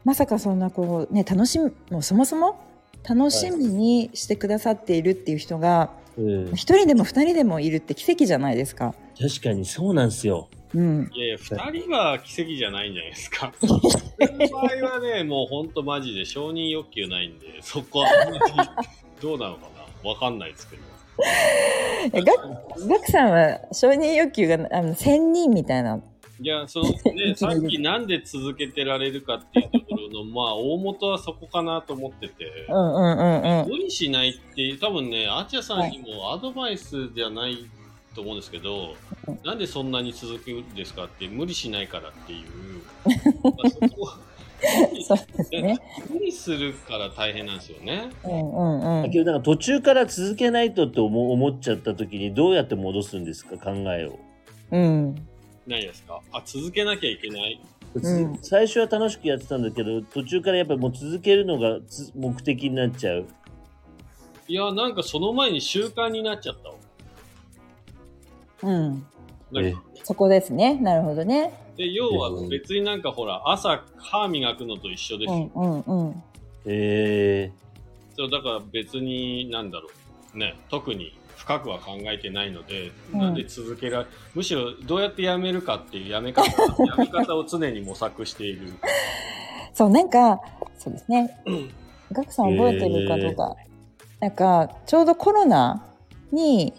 まさかそんなこう、ね、楽しみ、もうそもそも楽しみにしてくださっているっていう人が、うん、一人でも二人でもいるって奇跡じゃないですか。確かにそうなんですよ。うん。いやいや、二人は奇跡じゃないんじゃないですか。僕の場合はね、もうほんとマジで承認欲求ないんで、そこはあんまりどうなのかな？わかんないですけど。えガクガクさんは承認欲求があの千人みたいな。いや、その ね、さっきなんで続けてられるかっていうところの、まあ、大元はそこかなと思ってて、うんうんうんうん。無理しないって、多分ね、アーチャさんにもアドバイスじゃないと思うんですけど、うんなんでそんなに続くんですかって、無理しないからっていう。まあそこそうですね。無理するから大変なんですよね。うんうんうん。だけどなんか途中から続けないとって思思っちゃった時にどうやって戻すんですか？考えを。うん。何ですか？あ、続けなきゃいけない？うん最初は楽しくやってたんだけど途中からやっぱりもう続けるのがつ目的になっちゃう。いや、なんかその前に習慣になっちゃったわ。うん。なんかそこですね。なるほどね。で、要は別になんかほら、朝歯磨くのと一緒ですよ。うんうんうん。えそうだから別になんだろう。ね、特に深くは考えてないので、うんなんで続けられ、むしろどうやってやめるかっていうやめ方、やめ方を常に模索している。そう、なんか、そうですね。ガクさん覚えてるかどうか。なんか、ちょうどコロナに、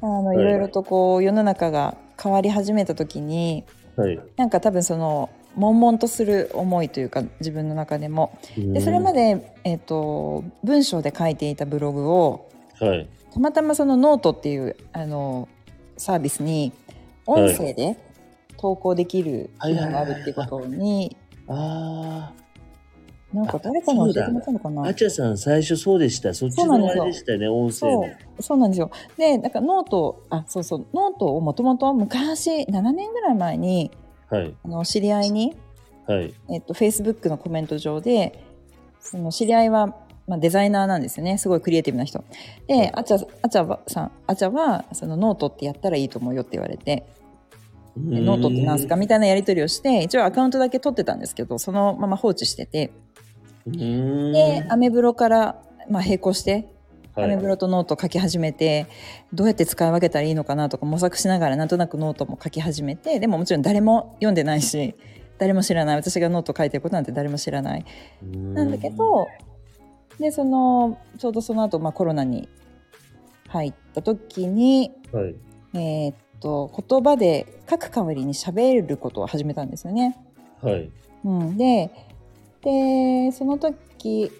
あの、いいろいろとこう、世の中が変わり始めた時に、ー、はい。なんか多分その、悶々とする思いというか、自分の中でも。で、それまで、えっ、と、文章で書いていたブログを、はい。たまたまそのノートっていう、あの、サービスに、音声で投稿できる機能があるっていうことに、あなんか誰かに教えてもらったのかあ、なあちゃさん最初そうでした。そっちのあそうなんですよれでしたよね、音声その。う、そうなんですよ。で、なんかノート、あ、そうそう、ノートをもともと昔、7年ぐらい前に、はい。あの、知り合いに、はい。えっと、Facebook のコメント上で、その知り合いは、まあ、デザイナーなんですよね。すごいクリエイティブな人。で、あちゃ、あちゃはさん、あちゃは、そのノートってやったらいいと思うよって言われて、でノートって何すかみたいなやり取りをして、一応アカウントだけ取ってたんですけど、そのまま放置してて、で、アメブロから、まあ、並行して、はい。アメブロとノート書き始めてどうやって使い分けたらいいのかなとか模索しながらなんとなくノートも書き始めてでももちろん誰も読んでないし誰も知らない。私がノート書いてることなんて誰も知らない。なんだけどでそのちょうどその後、まあコロナに入った時にはい。えーっと言葉で書く代わりに喋ることを始めたんですよね。はい。うん、ででその時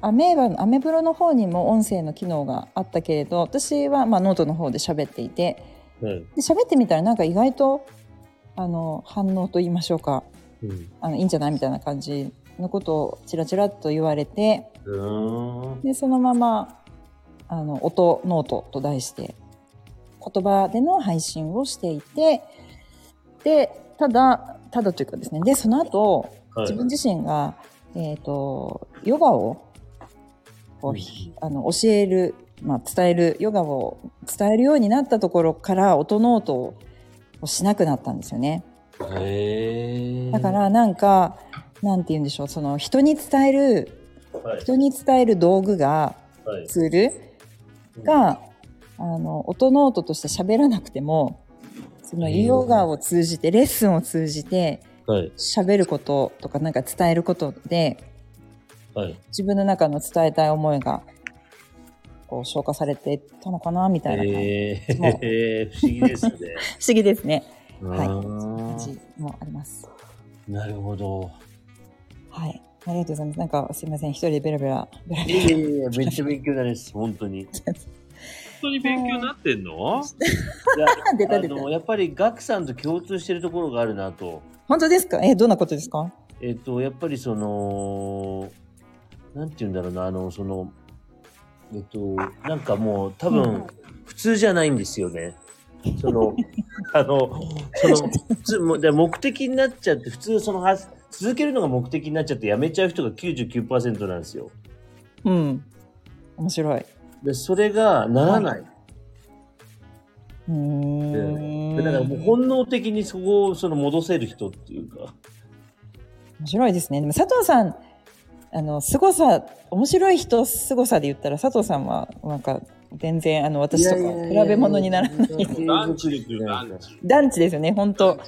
アメーバのアメブロの方にも音声の機能があったけれど私はまあノートの方で喋っていてはい。で喋ってみたらなんか意外とあの反応と言いましょうかうん。あのいいんじゃないみたいな感じのことをチラチラっと言われてうーん。でそのままあの音ノートと題して言葉での配信をしていてでただただというかですねでその後はい自分自身が、えっ、と、ヨガを、こうひあの、教える、まあ、伝える、ヨガを伝えるようになったところから、音ノートをしなくなったんですよね。だか、ら、なんか、なんて言うんでしょう、その、人に伝える、はい。人に伝える道具が、はい。ツールが、あの、音ノートとして喋らなくても、その、ヨガを通じて、レッスンを通じて、はい。喋ることとか、なんか伝えることで、はい。自分の中の伝えたい思いがこう消化されていったのかなみたいな感じ、えー、不思議ですね。不思議ですねはいあ感ーじもありますなるほど。はい。ありがとうございます。なんかすいません。一人でベラベラベラベラ。いやいやいや、めっちゃ勉強になります。本当に。い本当に勉強になってんの？や、出たやっぱりガクさんと共通してるところがあるなと。本当ですか？えどんなことですか？えっと、やっぱりその、なんて言うんだろうな、あの、その、えっと、なんかもう多うん。分、普通じゃないんですよね。その、あの、その、普通もで目的になっちゃって、普通その発、続けるのが目的になっちゃってやめちゃう人が99%なんですよ。うん。面白い。で、それがならない。うーん。でだからもう本能的にそこをその戻せる人っていうか。面白いですね。でも佐藤さん、あの、凄さ、面白い人凄さで言ったら佐藤さんは、なんか、全然、あの、私とか比べ物にならない。ランチですよ、ランチ。団地ですよね、本当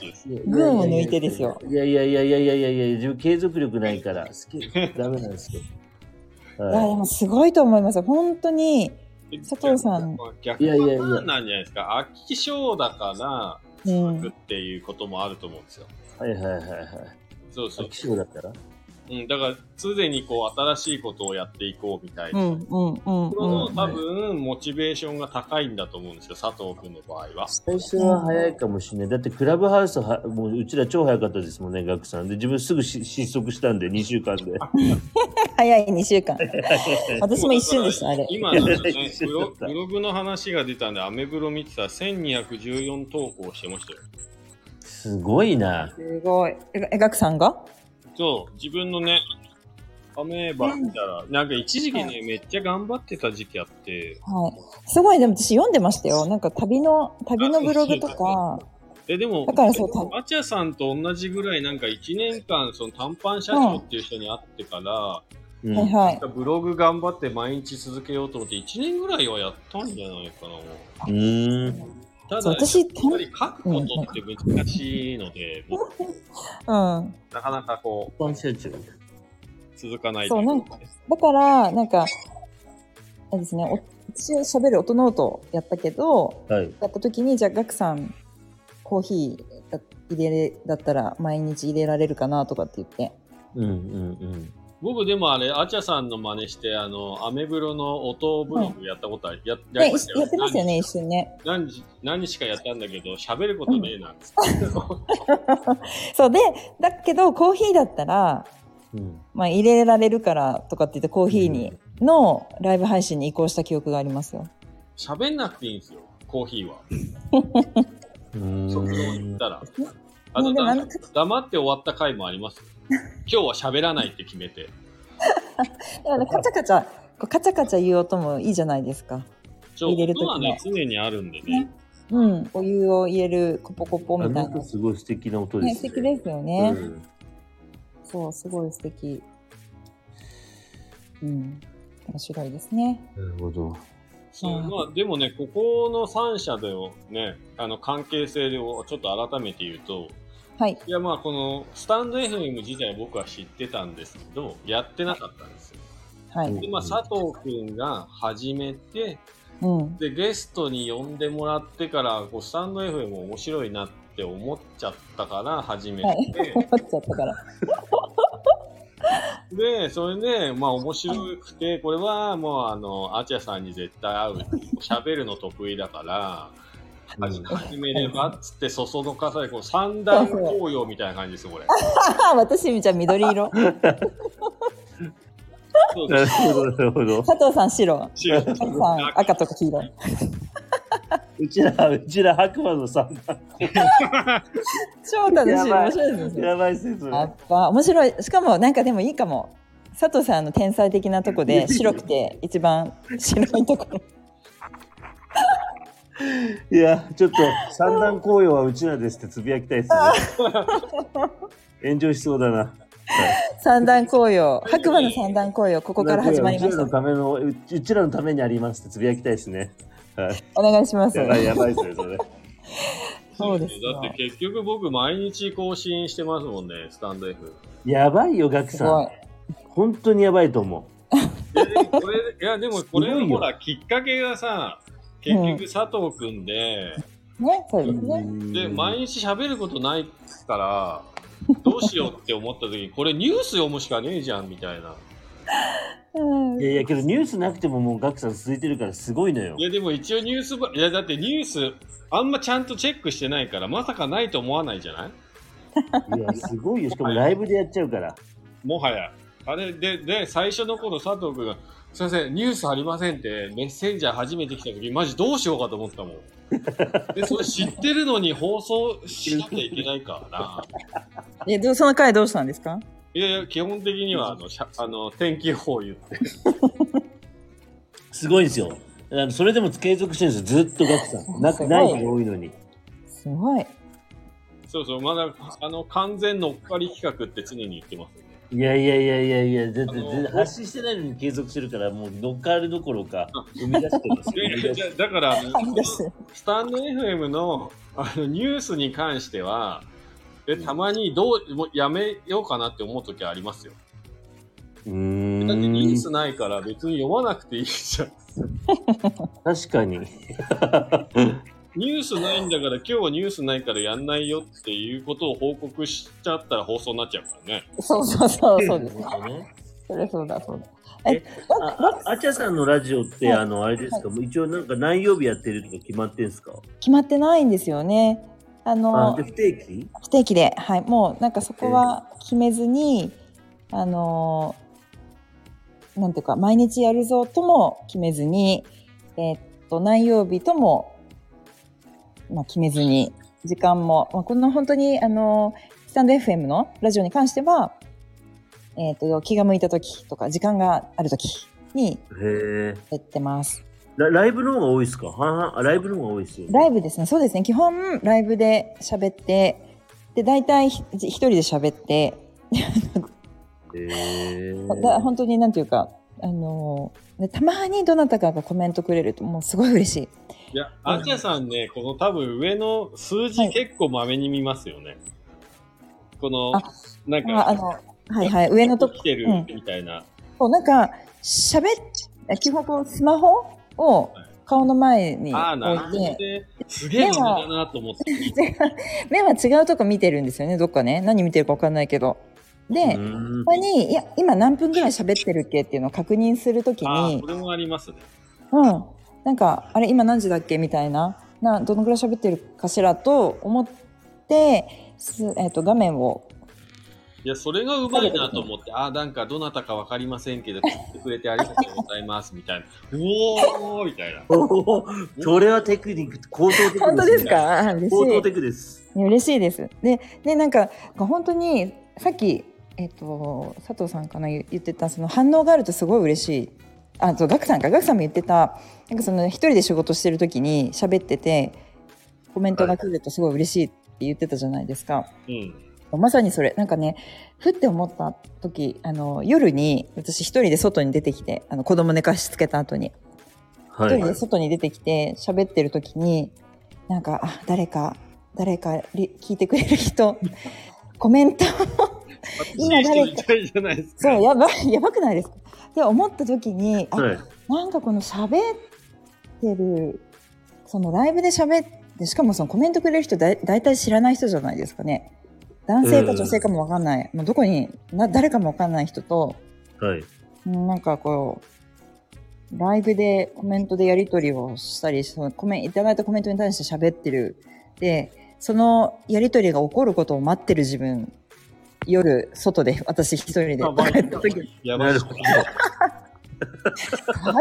群を抜いてですよ。いやいやいやいやいやいやいや自分継続力ないから、好き、ダメなんですよ。いや、ではもすごいと思います。本当に、佐藤さん逆いやいやいや逆なんじゃないですか。飽き性だから、うん続くっていうこともあると思うんですよ。いはいはいはいはい。そうそう飽。き性だったら？うん、だから、常にこう、新しいことをやっていこうみたいな。うん、うん、うん、このうん。多分、モチベーションが高いんだと思うんですよ、佐藤君の場合は。最初は早いかもしれない。だってクラブハウスは、もううちら超早かったですもんね、ガクさん。で、自分すぐし失速したんで、2週間で。早い2週間。私も一瞬でした、あれ。今ね一ブロ、グの話が出たんで、アメブロ見てたら1214投稿してましたよ。すごいな。すごい。え、えガクさんが？そう、自分のね、アメーバ見たら、なんか一時期ね、めっちゃ頑張ってた時期あって、はい。すごい、でも私読んでましたよ。なんか旅の、旅のブログとか、え、でも、だからそうたアチャさんと同じぐらい、なんか1年間、その短パン社長っていう人に会ってから、うんはいはい。ブログ頑張って毎日続けようと思って、1年ぐらいはやったんじゃないかな。うーん。ただ、そう私やっぱり書くことって難しいので、もううん。なかなかこ一般社長。う、続かないそうなんかだから、なんか、あれですね、お私喋る音ノートやったけど、はい。やった時に、じゃあ、ガクさん、コーヒーだ入れれ、だったら毎日入れられるかなとかって言って。うんうんうん。僕でもあれ、アチャさんの真似して、あの、アメブロの音ブログやったことある。ややね、りましたよやってますよね、一瞬ね。何日何日かやったんだけど、喋ることねえなっつって。そうで、だけど、コーヒーだったら、うん。まあ、入れられるからとかって言って、コーヒーに、のライブ配信に移行した記憶がありますよ。喋んなくていいんですよ、コーヒーは。そう言んったら。あとだ黙って終わった回もありますよ。今日は喋らないって決めて。だからカチャカチャ、カチャカチャ言う音もいいじゃないですか。入れる時の音はね、常にあるんでね。うん。お湯を入れるコポコポあみたいな。すごい素敵な音でね、す素敵ですよね。うんそう、すごい素敵。うん。面白いですね。なるほど。そううんまあ、でもね、ここの3社でをね、あの関係性をちょっと改めて言うと、はい。いやまあこのスタンド FM 自体僕は知ってたんですけど、やってなかったんですよ。はい。で、まあ佐藤くんが始めて、うん。で、ゲストに呼んでもらってから、こうスタンド FM 面白いなって思っちゃったから始めて、はい 思っちゃったから。で、それで、まあ面白くて、これはもうあの、アチャさんに絶対合う。喋るの得意だから、始始めればっつって、そそのかさで、こう三段紅葉みたいな感じですよ、これ。あ私、じゃあ緑色。なるほど、なるほど。佐藤さん白。白赤とか黄色。うちら、うちら白馬の三段。超楽しい。面白いですね。やばいっすね、それ。やっぱ面白い。しかもなんかでもいいかも。佐藤さんの天才的なとこで白くて一番白いところ。いや、ちょっと三段紅葉はうちらですってつぶやきたいっすね。炎上しそうだな。三段紅葉。白馬の三段紅葉、ここから始まりました。うちらのためうちらのためにありますってつぶやきたいですね。はい。お願いします。やばい、やばいっすね、それ。そうですよだって結局僕毎日更新してますもんね、スタンド F。やばいよ、ガクさん。。本当にやばいと思いやでこれいや、でもこれすごいよほら、きっかけがさ、結局佐藤くんで、ね、そうですう。ね。で、毎日喋ることないから、どうしようって思った時に、これニュース読むしかねえじゃん、みたいな。うんいやいや、けどニュースなくてももうガクさん続いてるからすごいのよい。や、でも一応ニュースば、いや、だってニュース、あんまちゃんとチェックしてないから、まさかないと思わないじゃない？いや、すごいよ。しかもライブでやっちゃうから。もはや。あれで、で、最初の頃佐藤くんが、すいません、ニュースありませんって、メッセンジャー初めて来た時、マジどうしようかと思ったもん。で、それ知ってるのに放送しなきゃいけないからな。え、どうその回どうしたんですか？いやいや、基本的には、あの、しゃあの天気予報を言って。すごいんですよ。あのそれでも継続してるんですよ。ずっとガクさん。なすごいない日が多いのに。すごい。そうそう、まだ、あの、完全乗っかり企画って常に言ってますよね。いやいやいやいやいや、だってあの全然発信してないのに継続してるから、もう乗っかるどころか、生み出してますよ。生み出しでじゃだから、あのスタンド FM のあのニュースに関しては、でたまにどうもうやめようかなって思う時ありますよ。うーだってニューん。スないから別に読まなくていいじゃん。確かに。ニュースないんだから今日はニュースないからやんないよっていうことを報告しちゃったら放送になっちゃうからね。そうそうそう、そうです。それそうだ、そうだ。えあ、ああちゃさんのラジオって、あの、あれですか、もう一応なんか何曜日やってるとか決まってんすか？決まってないんですよね。ああ、ので、、不定期？不定期で、はい、もうなんかそこは決めずに、あのーなんていうか、毎日やるぞとも決めずに、えーっと、何曜日とも、まあ、決めずに、時間も、まあ、この本当に、あのースタンド FM のラジオに関しては、えーっと、気が向いた時とか、時間がある時に。やってます。ラライブの方が多いですか？はんはんあ、ライブの方が多いですよ、ね。ライブですね。そうですね。基本、ライブで喋って、で、大体ひ一人で喋って、へえ。だ本当になんていうか、あのーでたまにどなたかがコメントくれるともうすごい嬉しい。いや、あちゃさんね、この多分上の数字はい結構まめに見ますよね。このあ、なんああのか、、はいはい、上のとこ来てるうんみたいな。そうなんか、喋っ、基本こうスマホを顔の前にああ、なるほど置いて、ね。すげえまめだなと思って。目は違うとこ見てるんですよね、どっかね。何見てるかわかんないけど。で、うーん他に、いや、今何分ぐらい喋ってるっけっていうのを確認するときにこ、れもありますね。うん。なんか、あれ、今何時だっけみたいな、な、どのぐらい喋ってるかしらと思って、すえっ、と、画面を、いや、それがうまいなと思って、ああ、なんかどなたかわかりませんけど、聞いてくれてありがとうございます、みたいな。おーみたいな。それはテクニック、高等テクです、ね。本当ですか？あ嬉しい高等テクです。いや嬉しいです。で、で、なんか、本当に、さっき、えっ、と、佐藤さんかな、言言ってた、その反応があるとすごい嬉しい。あ、そう、ガクさんか、ガクさんも言ってた、なんかその、一人で仕事してる時に喋ってて、コメントが来るとすごい嬉しいって言ってたじゃないですか。うん。まさにそれ、なんかね、ふって思った時、あの、夜に、私一人で外に出てきて、あの、子供寝かしつけた後に、はい一人で。外に出てきて喋ってる時に、なんか、あ、誰か、誰かリ聞いてくれる人、コメント 今誰か。そう、やばい、やばくないですか？って思った時に、あ、はい。なんかこの喋ってる、そのライブで喋って、しかもそのコメントくれる人だ大体知らない人じゃないですかね。男性か女性かもわかんない。もうどこにな、誰かもわかんない人と、はい。うんなんかこう、ライブでコメントでやり取りをしたり、そのコメンいただいたコメントに対して喋ってる。で、そのやり取りが起こることを待ってる自分、夜、外で 私一人で帰った時。大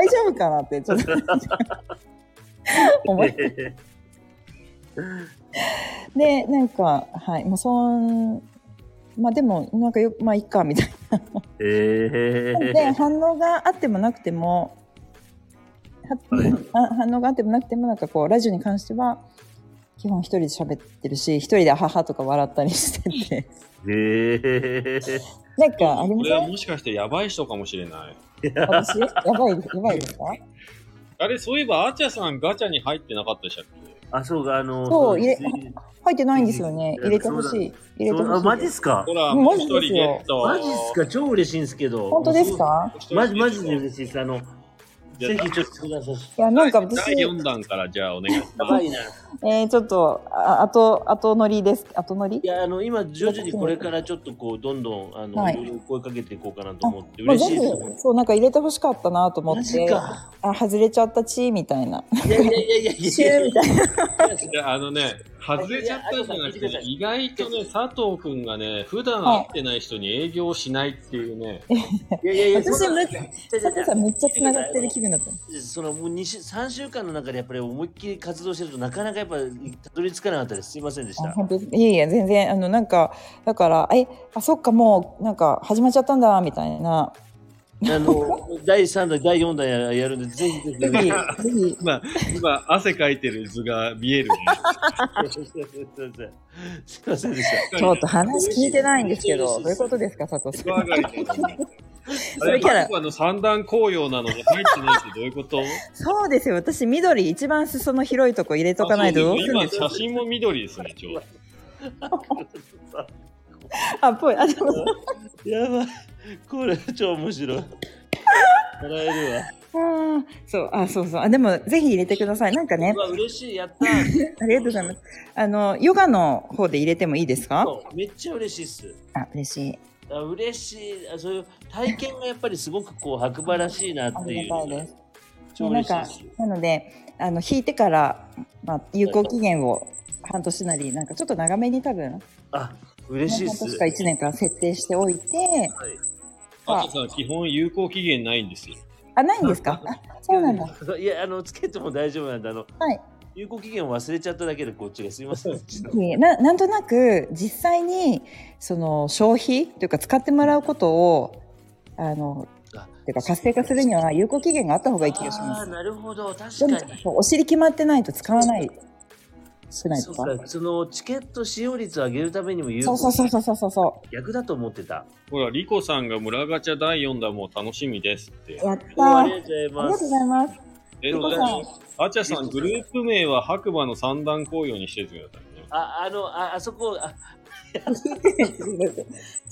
丈夫かなって、ちょっと 思って。で、なんか、はい、もうそん、まあでも、なんかよ、まあいいか、みたいえな。で、ー。反応があってもなくても、ははいあ反応があってもなくても、なんかこう、ラジオに関しては、基本一人で喋ってるし、一人で母とか笑ったりしてて、えー。なんかありまこれはせんもしかしてやばい人かもしれない。私？やばい、やばいですか？あれ、そういえば、あちゃさんガチャに入ってなかったでしたっけ？あ、そうか、あの、そう入れ入ってないんですよね。入れてほしい。入れてほしい。マジっすか？ほら、マもう一ジですよ。マジっすか？超嬉しいんですけど。本当ですか？マジ、マジで嬉しいです。あの、じゃあぜひちょっとください。いや、なんか私、第4弾からじゃあお願いします。やばいな。えー、ちょっと、あ後、後乗りです。後乗り？いや、あの、今、徐々にこれからちょっとこう、どんどん、あの、はいいろいろ声かけていこうかなと思って、まあ、嬉しいです。、そう、なんか入れてほしかったなと思っマジて、か。あ、外れちゃったち、みたいな。いやいやいやいやいやーみたいな。いやあのね、外れちゃったんじゃなくて、ね、意外とね、佐藤くんがね、普段会ってない人に営業しないっていうね、いやいやいや、私そんなむ佐藤さんめっちゃ繋がってる気分くなった。そのもう2週3週間の中でやっぱり思いっきり活動してるとなかなかやっぱたどり着かなかったです。すいませんでした。いえいえ全然あのなんかだからえあそっかもうなんか始まっちゃったんだみたいな。あの 第3弾第4弾ややるんでぜひぜひ。今、今、汗かいてる図が見えるね。すいませんでした。ちょっと話聞いてないんですけどどういうことですか佐藤さんそれキャラ。あれ、の三段紅葉なのに入ってないってどういうこと？そうですよ。私緑一番裾の広いとこ入れとかないとどうするん今、です写真も緑ですね、ちょうど。あっぽい。あでも。やばい。これ超面白い。笑えるわ。あー。そう。あそうそう。あでもぜひ入れてください。なんかね。うわ嬉しい。やった ありがとうございます。あのヨガの方で入れてもいいですか？めっちゃ嬉しいっす。あ嬉しい。あ嬉しい。あそういう体験がやっぱりすごくこう白馬らしいなあっていう。りがたいです。超なんか嬉しいですなのであの引いてから、まあ、有効期限を半年なりなんかちょっと長めに多分あ嬉しいっす。半年か1年か設定しておいてはい。あとさ、基本有効期限ないんですよ。あないんですか？あそうなんだ。いやあのつけても大丈夫なんであのはい有効期限を忘れちゃっただけでこっちがすいませんななんとなく実際にその消費というか使ってもらうことをあのあていうか活性化するには有効期限があった方がいい気がします。なるほど。確かに。お尻決まってないと使わない。少ないとか。かそのチケット使用率を上げるためにも有そう効そうそうそうそうそ逆だと思ってた。ほら、リコさんが村ガチャ第4弾も楽しみですって。うやったあありがとうございますえ、リコさんあちゃさん、グループ名は白馬の三段紅葉にしててくださいね。ああのああそこあ ちょ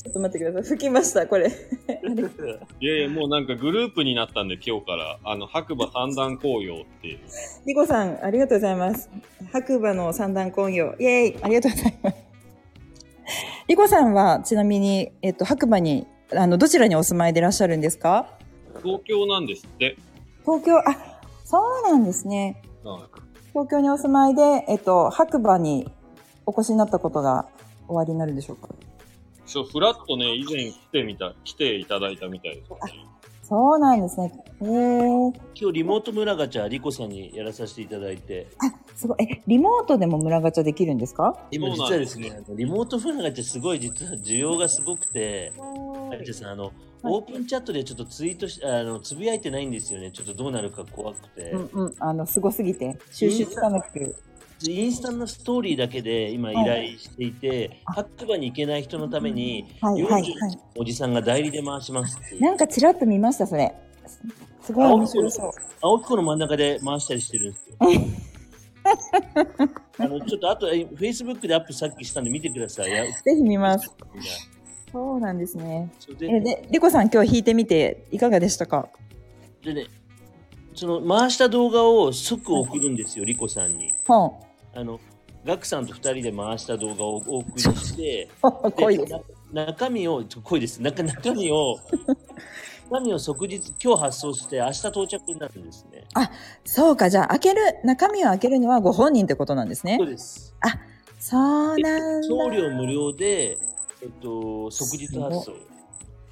っと待ってください。吹きましたこれ。いやいや、もうなんかグループになったんで、今日から、あの、白馬三段紅葉っていう。リコさんありがとうございます。白馬の三段工業イエーイありがとうございます。リコさんはちなみに、えっと、白馬にあのどちらにお住まいでいらっしゃるんですか？東京なんですって。東京あそうなんですね東京にお住まいで、えっと、白馬にお越しになったことがおありになるでしょうか？そう、フラットね、以前来てみた、来ていただいたみたいです、ね。そうなんですね。へえ今日リモート村ガチャリコさんにやらさせていただいて。あすごい。えリモートでも村ガチャできるんですか？今実はですすねリモート村ガチャすごい実は需要がすごくて。あじゃあさんあの、オープンチャットでちょっとツイートしあのつぶやいてないんですよね。ちょっとどうなるか怖くて、うんうん。あのすごすぎて収集つかなくインスタのストーリーだけで今依頼していて、白馬に行けない人のためにはいはいはい。40おじさんが代理で回します。なんかちらっと見ましたそれ。すごい面白そう。青木湖の真ん中で回したりしてるんですよ。あのちょっとあと、え Facebook でアップさっきしたんで見てください。や ぜひ見ます。そうなんですね。えでリコさん今日弾いてみていかがでしたか？でね、その回した動画を即送るんですよ、リコさんに。本あの、ガクさんと2人で回した動画をお送りして、中身を、濃いです。中中身を、中身を即日、今日発送して、明日到着になるんですね。そうかじゃあ開ける中身を開けるのはご本人ってことなんですねそうです。そうなんだ送料無料で、えっと、即日発送っ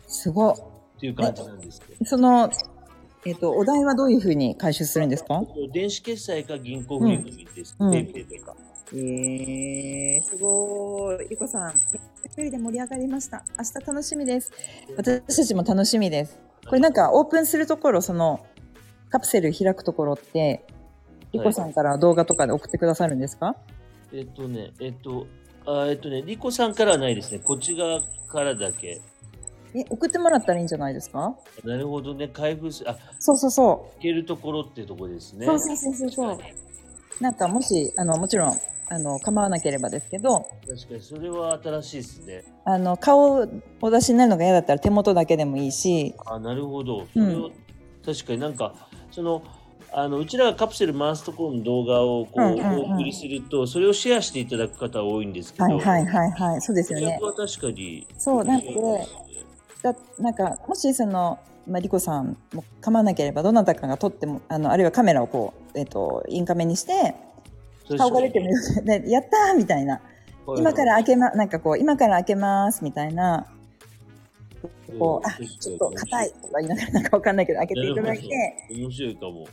すごいていう感じなんですけど。そのえっ、とお題はどういうふうに回収するんですか？電子決済か銀行振り込みです。うんペイペイとか。えー、すごいリコさん一人で盛り上がりました明日楽しみです私たちも楽しみですこれなんかオープンするところそのカプセル開くところってリコさんから動画とかで送ってくださるんですか、えっとね、えっと、あえっとね、リコさんからはないですね。こっち側からだけ。え送ってもらったらいいんじゃないですか？なるほどね、開封すあ、そうそうそいけるところっていうところですう、ね。そうそうそうそうそう。なんかもしあのもちろんあの構わなければですけど。確かに、それは新しいですね。あの顔をお出しになるのが嫌だったら手元だけでもいいし。あ、なるほど。それを、確かになんか、その、あのうちらがカプセル回すところの動画をこう、うんうんうん。お送りすると、それをシェアしていただく方多いんですけど、はいはいはいはい。そうですよね。それは確かに。そうなんでだなんかもしその、まあ、リコさんも構わなければどなたかが撮ってもあのあるいはカメラをこう、えっとインカメにして顔が出てもよで やったーみたいな今から開けまなんかこう今から開けますみたいなこう、あ、ちょっと硬いとか言いながら なんかわかんないけど、開けていただいて、面白いかも。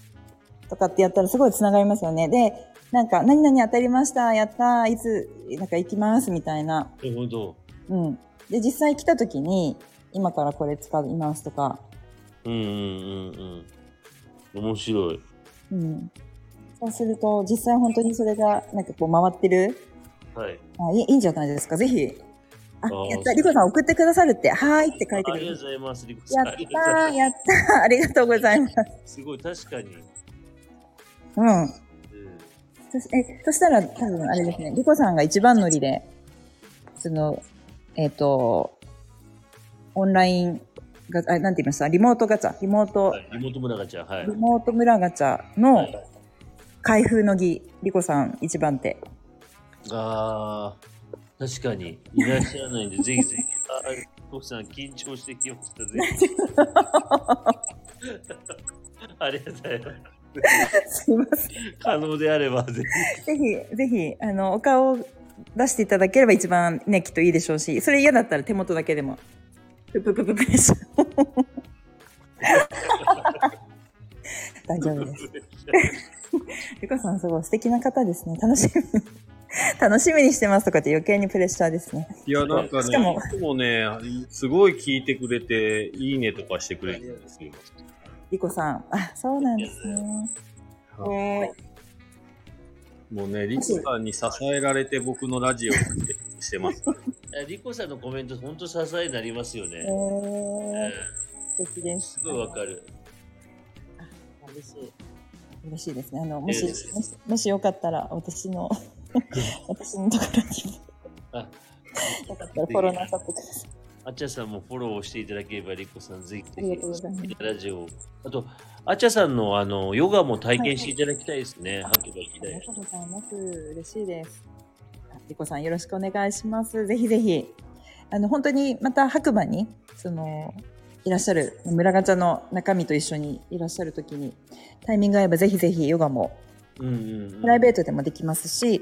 とかってやったらすごい繋がりますよね。で、なんか、何々当たりました、やったいつ、なんか行きます、みたいな。なるほど。うん。で、実際来た時に、今からこれ使いますとか、うんうんうんうん。面白い。うん。そうすると、実際本当にそれが、なんかこう回ってる、はい。あいいいいんじゃないですか。ぜひ。ああ、ーやった。リコさん送ってくださるって、はーいって書いてありが。とうございます、リコさん。やっありがとうございますたー、やったー、ありがとうございます。すごい、確かに。うん。え、そしたら多分あれですね、リコさんが一番乗りで、その、えっ、と、オンラインが、あ、なんて言いましたリモートガチャ、リモート、はい、妹村ガチャ、はいリ。モート村ガチャはのい開封の儀、リコさん一番手。ああ、確かに。いらっしゃらないんで、ぜひぜひ。あー、徳さん、緊張してきました、ぜひ。ありがとうございます。すいません。可能であれば、ぜぜひ、ぜひ、あの、お顔を出していただければ一番ね、きっといいでしょうし、それ嫌だったら手元だけでも。ぷぷぷぷぷでしょ。大丈夫です。ひ。リコさんすごい素敵な方ですね。楽しみに。楽しみにしてますとかって余計にプレッシャーですね。いや、なんかね、しかもいつもね、すごい聞いてくれて、いいねとかしてくれるんですよ。リコさん。あ、そうなんですね。はい。もうね、リコさんに支えられて僕のラジオをしてます。リコさんのコメント、本当支えになりますよね。ええー、ー素敵です。すごいわかる。あ嬉しい。嬉しいですね。あの、もし、えーもし、もしよかったら、私の、私のところにも、あ、よかったらフォローなさってください。あっちゃさんもフォローしていただければ、リコさん、ぜひありがとうございますぜひ、ラジオを。あと、あっちゃさんのあのヨガも体験していただきたいですね。はけばきたいありが。とうございます。嬉しいです。あリコさんよろしくお願いします。ぜひぜひ。あの、本当にまた白馬に、その、いらっしゃる、村ガチャの中身と一緒にいらっしゃるときに、タイミング合えばぜひぜひヨガも、うんうんうん、プライベートでもできますし、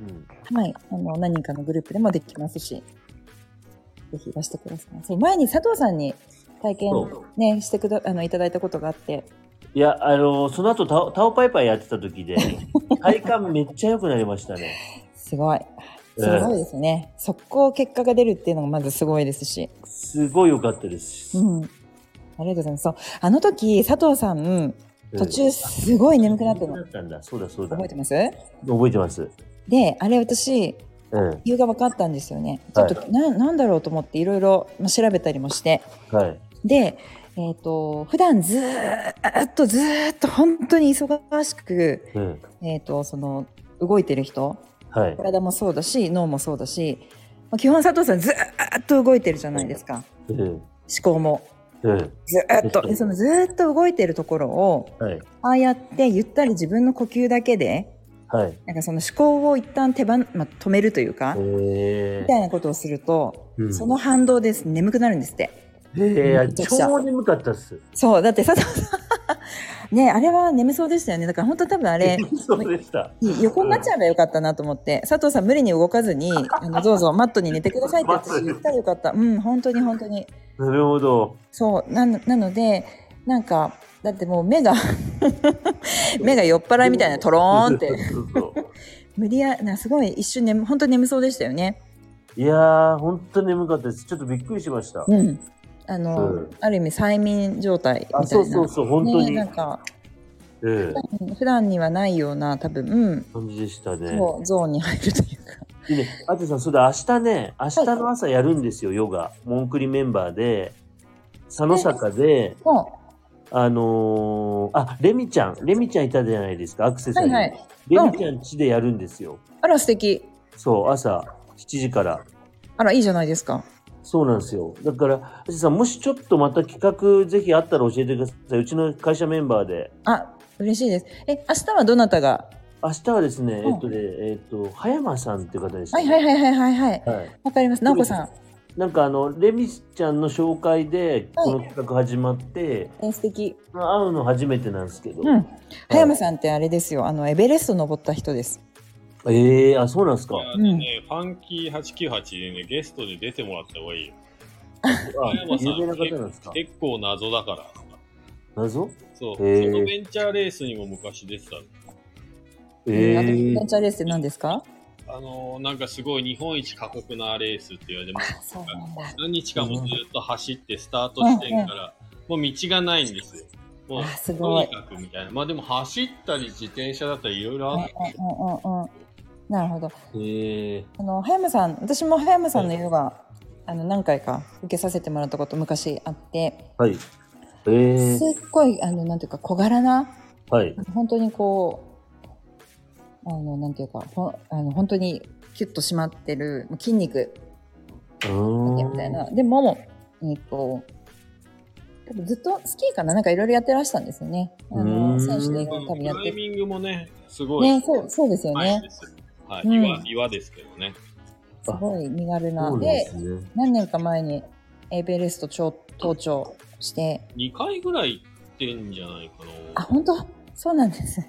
うんはい、あの、何人かのグループでもできますし、ぜひいらしてください。そう、前に佐藤さんに体験そね、してくだ、あの、いただいたことがあって、いや、あの、その後タオ、タオパイパイやってた時で、体感めっちゃ良くなりましたね。すごい。すごいですね。速攻結果が出るっていうのがまずすごいですし。すごい良かったです。うん。ありがとうございます。そう。あの時、佐藤さん、途中すごい眠くなってるの。たんだ。そうだそうだ。覚えてます？覚えてます。で、あれ私、うん。理由が分かったんですよね。ちょっと、な、なんだろうと思っていろいろまあ調べたりもして。はい。で、えっ、と、普段ずーっとずーっと本当に忙しく、うん。えっ、と、その、動いてる人、はい。体もそうだし、脳もそうだし、まあ、基本佐藤さんずーっと動いてるじゃないですか。うん。思考も。うん。ずーっと。で、そのずーっと動いてるところを、はい。ああやってゆったり自分の呼吸だけで、はい。なんかその思考を一旦手番、まあ、止めるというか、えみたいなことをすると、うんその反動です眠くなるんですって。ー。えー、めちゃくちゃ超眠かったっす。そう、だって佐藤さん、ねあれは眠そうでしたよね。だから本当多分あれ、そうでした。横になっちゃえばよかったなと思って、佐藤さん無理に動かずに、あの、どうぞマットに寝てくださいって 私言ったらよかった。うん、本当に本当に。なるほど。そう、なのなので、なんか、だってもう目が、目が酔っ払いみたいなトローンって、無理や、なすごい一瞬眠、本当に眠そうでしたよね。いやー、本当に眠かったです。ちょっとびっくりしました。うん。あの、うんある意味催眠状態みたいな。あ、そうそうそう、本当ね、に。なんか、ええ普段にはないような、多分、うん、感じでしたね。そうゾーンに入るというか。でね、あてさん、それ明日ね、明日の朝やるんですよ、ヨガ。モンクリメンバーで、佐野坂で、もあのーあ、レミちゃん、レミちゃんいたじゃないですか、アクセう、サリー。はいはい。レミちゃん家でやるんですよ。あら、素敵。そう、朝7時から。あら、いいじゃないですか。そうなんですよ。だから、あてさん、もしちょっとまた企画ぜひあったら教えてください。うちの会社メンバーで。あ、嬉しいです。え、明日はどなたが？明日はですね、うんえっとね、えっと、葉山さんっていう方です、はいはいはいはいはいはい。はい。わかります。直子さん。なんかあの、レミちゃんの紹介で、この企画始まって、え素敵。会うの初めてなんですけど。うん。葉山さんってあれですよ。あの、エベレスト登った人です。ええあ、そうなんですか。ね、ファンキー898でね、ゲストで出てもらった方がいいよ。あ 山さん有名な方なんですか？結構謎だから。謎？そう。そへーのベンチャーレースにも昔出てたの。あと、えーベンチャーレースって何ですか？あのーなんかすごい日本一過酷なレースって言われて。何日間もずっと走ってスタート地点から、もう道がないんですよ。もうあ、すごいとにかくみたいな。まあでも走ったり自転車だったりいろいろあうんって、うんうんうん。なるほど。えーあの、葉山さん、私も葉山さんのヨガ、あの、何回か受けさせてもらったこと昔あって、はい。えーすっごい、あの、なんていうか、小柄な、はい。本当にこう、あの、なんていうか、ほんあの本当にキュッと締まってるもう筋肉うーんみたいな。でも、えっと、多分ずっとスキーかな？なんかいろいろやってらしたんですよね。あの、ん選手で多ク分やってライミングもね、すごい。ね、そう、そうですよね。はいうん岩岩ですけどね。すごい身軽な。そうでですね。何年か前にエベレスト頂登頂して、2回ぐらい行ってんじゃないかあ、な。本当？そうなんです。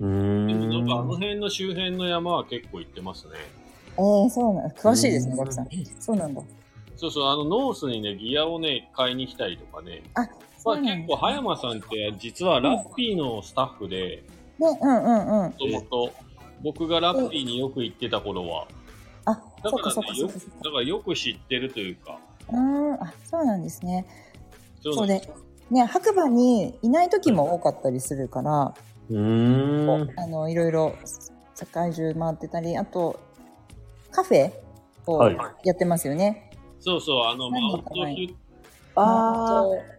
うーでもなんかあのん。辺の周辺の山は結構行ってますね。えー、そうなん詳しいですね、うんガクさん。そうなんだ。そうそう、あのノースにね、ギアをね、買いに来たりとかね。あ、まあそうなんだ。結構、葉山さんって実はラッピーのスタッフで、で、うんうんうん。もともと僕がラッピーによく行ってた頃は、あ、だそっかそっからね、よくかそっかそっか。だからよく知ってるというか、うーん、あ、そうなんですね。そうそうで、ね、白馬にいない時も多かったりするから、うーん。あの、いろいろ世界中回ってたり、あと、カフェをはいやってますよね。そうそう、あの、マ何ウントヒュああ、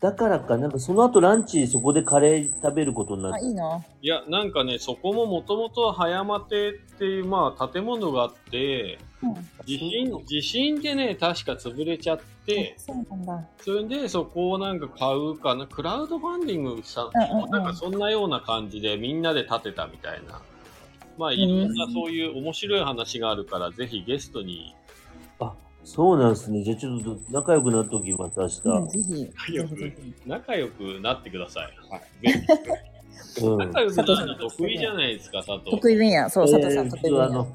だからか、なんかその後ランチそこでカレー食べることになあ、って。いいな。いや、なんかね、そこももともとは葉山亭っていう、まあ、建物があって、うん。地震、地震でね、確か潰れちゃって、そうなんだ。それでそこをなんか買うかな、クラウドファンディングした、うんうんうんなんかそんなような感じでみんなで建てたみたいな。まあ、いろんなそういう面白い話があるから、ぜひゲストに。あ、そうなんですね。じゃあちょっと仲良くなっておきます、明日。うん、ぜひ。ぜ仲良く。仲良くなってください。はい。ぜひうん。仲良くなるの得意じゃないですか、佐藤。得意分野。そう、佐藤さん、えー得意分野。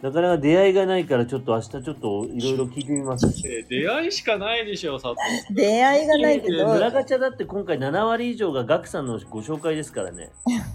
なかなか出会いがないから、ちょっと明日ちょっといろいろ聞いてみます。えー出会いしかないでしょ、佐藤。出会いがないけど、村ガチャだって今回7割以上がガクさんのご紹介ですからね。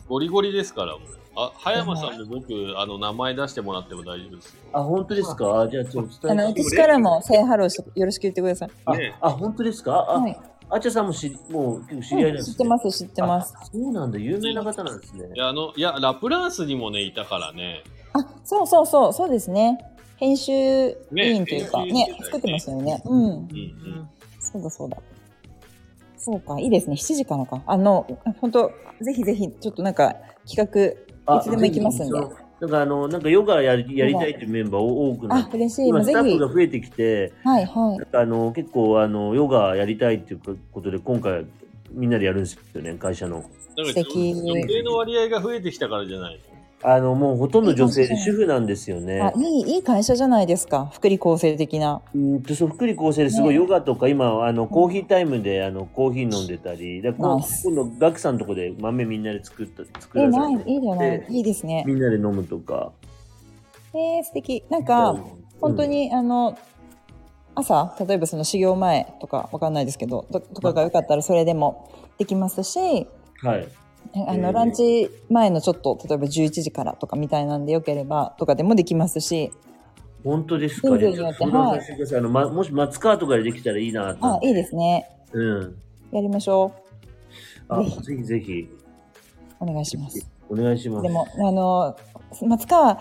ゴリゴリですから、もう。あ、葉山さんも僕、あの、名前出してもらっても大丈夫ですよ。あ、本当ですか？あじゃあちょっとあの、伝えて私からも、セイハローよろしく言ってください。あねあ、本当ですか？あ、はい。あちゃさんもしもう結構知り合いなんです、ね知ってます、知ってます。あそうなんだ、有名な方なんですねい。や、あの、いや、ラプランスにもね、いたからね。あ、そうそうそう、そうですね。編集委員というか、ねね編集作ってましたよね。うん。うんうん。そうだそうだ。そうか、いいですね。7時からか。あの、本当ぜひぜひ、ちょっとなんか、企画、いつでも行きますんで。なんかあの、なんかヨガやりやりたいっていうメンバー多くなっ、て、あ嬉しい。も今スタッ。フが増えてきて、はい、はいなん。かあの、結構あの、ヨガやりたいっていうことで今回みんなでやるんですよね、会社の。なんか素敵女性の割合が増えてきたからじゃないあの、もうほとんど女性で主婦なんですよねあ。いい、いい会社じゃないですか。福利厚生的な。うんと、そう、福利厚生ですごいねヨガとか、今、あの、コーヒータイムで、あの、コーヒー飲んでたり、で今度、ガクさんのとこで豆みんなで作った、作え、らせない、いいじゃないで。いいですね。みんなで飲むとか。えー、素敵。なんか、本当に、あの、朝、例えばその修行前とかわかんないですけど、ととかがよかったらそれでもできますし、うん。はい。あの、えーランチ前のちょっと、例えば11時からとかみたいなんでよければ、とかでもできますし、本当ですか？全じゃあ然やって相談させてください。あの、ま、もし松川とかでできたらいいな。あいいですね。うん。やりましょあ、ぜひぜひ。お願いします。お願いします。でも、あの、松川、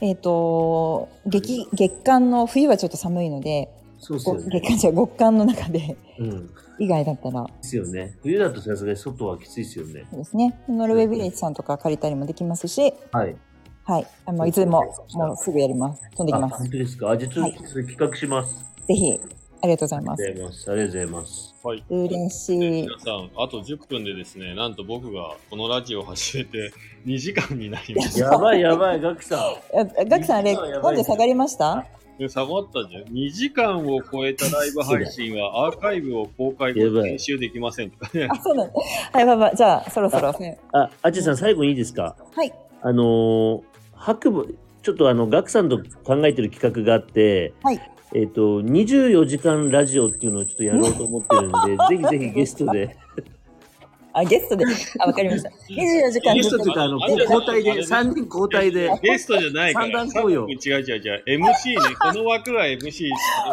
えっ、と、月、月間の、冬はちょっと寒いので、ごそうっすよね。月間じゃ極寒の中で、うん。以外だったら、ですよね。冬だとさすがに外はきついですよね。そうですね。ノルウェービレッジさんとか借りたりもできますし、はい。はい。あの、いつでも、もうすぐやります。飛んできあ、ます本。当ですか？あ、じゃあちょっとそれ企画します。ぜひ、ありがとうございます。ありがとうございます。ありがとうございます。はい。嬉しい。皆さん、あと10分でですね、なんと僕がこのラジオを始めて 2時間になりましやばいやばい、ガクさん。あガクさん、あれ、やばいやばい温度下がりました？た。で下がったじゃん。2時間を超えたライブ配信はアーカイブを公開後編集できませんとかね。あ、そうなんだ。はい、ばば、じゃあ、そろそろ。はい。あ、あちさん、最後にいいですか？あのー白馬、ちょっとあの、ガクさんと考えてる企画があって、はい。えっ、と、24時間ラジオっていうのをちょっとやろうと思ってるんで、ぜひぜひゲストで。あ、ゲストで。あ、わかりました。24時間ゲストっていうか、あの、交代で、3人交代で、ゲストじゃないから。三段紅葉違う違う違う。MC ね。この枠は MC。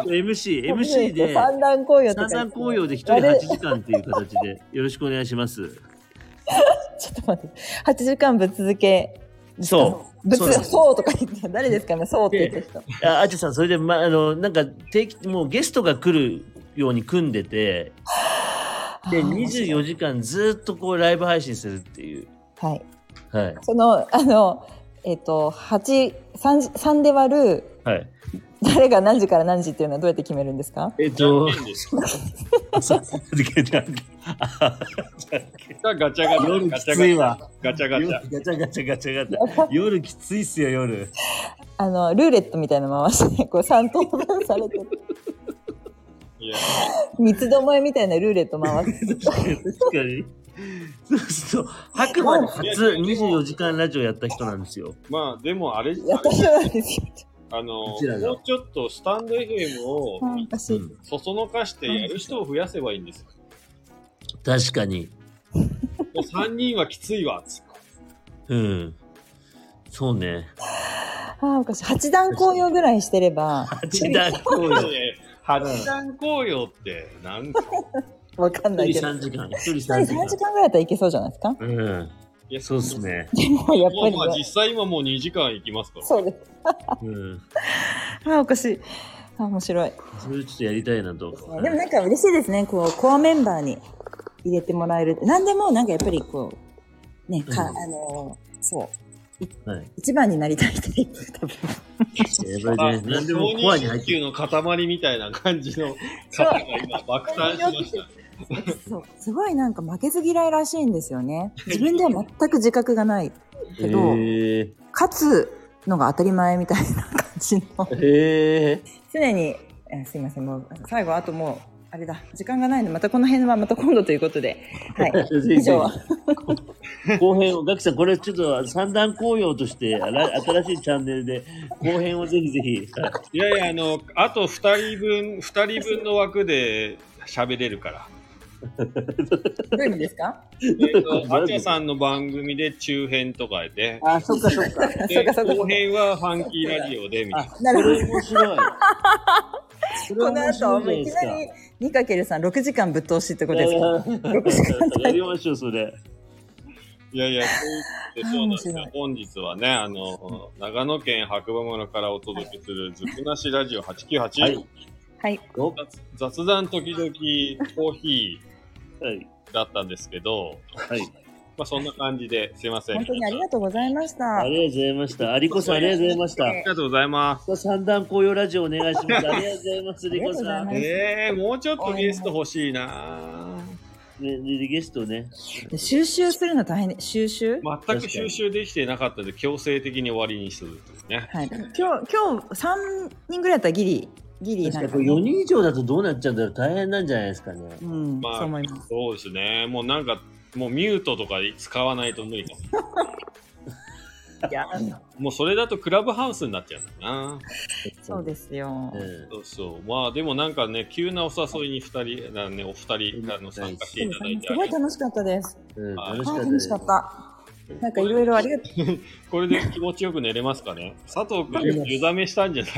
MC、MC で、三段紅葉とか三段紅葉で1人8時間っていう形で、よろしくお願いします。ちょっと待って。8時間ぶっ続け。そう。ぶつそうとか言って、誰ですか？ねそうって言った人。あ、あちさん、それで、ま、あの、なんか、定期、もうゲストが来るように組んでて、で、24時間ずっとこうライブ配信するっていう。はい。はい。その、あの、えっ、と、8、3、3で割る、はい。誰が何時から何時っていうのはどうやって決めるんですか？えっと、じゃんけんですそうじゃんけんガチャガチャ。夜きガチャついわ。ガチャガチャ。夜ガチャガチャガチャガチャ。夜きついっすよ、夜。あの、ルーレットみたいなの回して、こう3等分されてる。いや、三つどもえみたいなルーレット回す。確かに。そうそう。白馬で初24時間ラジオやった人なんですよ。まあでもあれ、やった人なんですよ。あの、もうちょっとスタンド FM を。そそのかしてやる人を増やせばいいんですよ。確かに。もう3人はきついわ、うん。そうね。ああ、おかしい。八段紅葉ぐらいしてれば、八段紅葉。で八段紅葉って、なんか、わかんない一人けど。3時間。一人一人3 3時間時。間ぐらいだったらいけそうじゃないですか？うん。いやそうっす。ね。でも、やっぱりもうまあ実際今もう2時間行きますから。そうです。うん。ああ、おかしい。あ面白い。それちょっとやりたいなと。でもなんか嬉しいですね。こう、コアメンバーに入れてもらえる。何でもなんかやっぱりこう、ね、か、うんあのーそう。はい。一番になりたいタイプ、何でもコアに入って球の塊みたいな感じの方が今爆誕しました。そう。すごいなんか負けず嫌いらしいんですよね。自分では全く自覚がないけど、へえ。勝つのが当たり前みたいな感じの。へえ。常に、えすいません、もう最後あともう、あれだ、時間がないので、またこの辺はまた今度ということで。はい。以上。後編を、ガキさん、これちょっと三段紅葉として、あら新しいチャンネルで、後編をぜひぜひ。いやいや、あの、あと2人分、二人分の枠で喋れるから。どういう意味ですか？えっと、あちゃさんの番組で中編とかで、あ、そっかそっか。そうでかそうか後編はファンキーラジオで、みたいあ、な。そなるほどれ面白い。この後、もういきな。り、ニカケルさん6時間ぶっ通しってことですか？やりましょう、それ。いやいや、そうです本日はね、あの、長野県白馬村からお届けする、ずくなしラジオ898、はい。はい。お雑雑談時々コーヒはい。ーだったんですけど、はい。まあそんな感じですいません。本当にありがとうございましたあ。りがとうございました。アリコさん、ありがとうございましたあ。りがとうございます。三段紅葉ラジオお願いします。ありがとうございます、リコさん。ありがとうございますええもうちょっとゲスト欲しいなね、でゲストね。で収集するの大変で、収集？全く収集できてなかったので、強制的に終わりにするというね。はい。今日、今日3人ぐらいだったらギリ、ギリなんか、確かに4人以上だとどうなっちゃうんだろう大変なんじゃないですかね。うん、まあそう思います。そうですね。もうなんか、もうミュートとか使わないと無理かも。いや、もうそれだとクラブハウスになっちゃうんだな。そうですよ。うんそうそう。まあでもなんかね、急なお誘いに二人、なね、お二人あの参加していただいてすごい楽しかったです。楽しかったです楽しかっ。た。なんかいろいろありがとこれで気持ちよく寝れますかね？佐藤君、湯冷めしたんじゃない？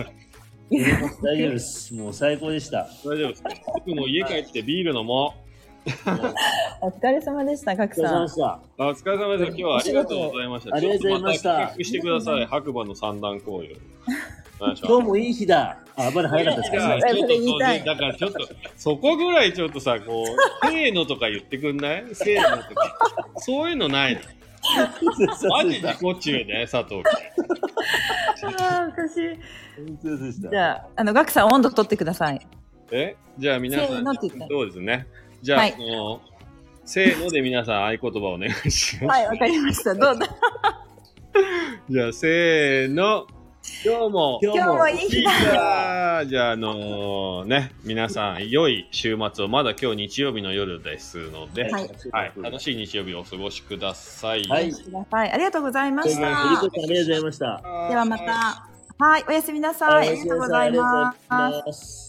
大丈夫です。もう最高でした。大丈夫ですか？僕も家帰ってビール飲もう。う。お疲れ様でした、角お疲れさん。様でした。あお疲れ様です。今日はありがとうございました。ありがとうございました企画してください。白馬の三段紅葉。今日もいい日だ。あ、まだ早かったですだからちょっと、そこぐらいちょっとさ、こう、せーのとか言ってくんない？せーのとか。そういうのないの。マジ自己中ね、佐藤君。ああ。じゃあ、あの、ガクさん温度取ってください。え？じゃあ皆さんそうですね。じゃあ、はいあのせーので皆さん合言葉お願いします。はい、わかりました。どうぞ。じゃあ、せーの。今日も、今今日もいい日だ。かじゃあ、あのね、皆さん、良い週末を、まだ今日日曜日の夜ですので、はいはい、楽しい日曜日をお過ごしください。はい。ありがとうございましえーた。ありがとうございました。ではまた。はい、おやすみなさい。ありがとうござい。ます。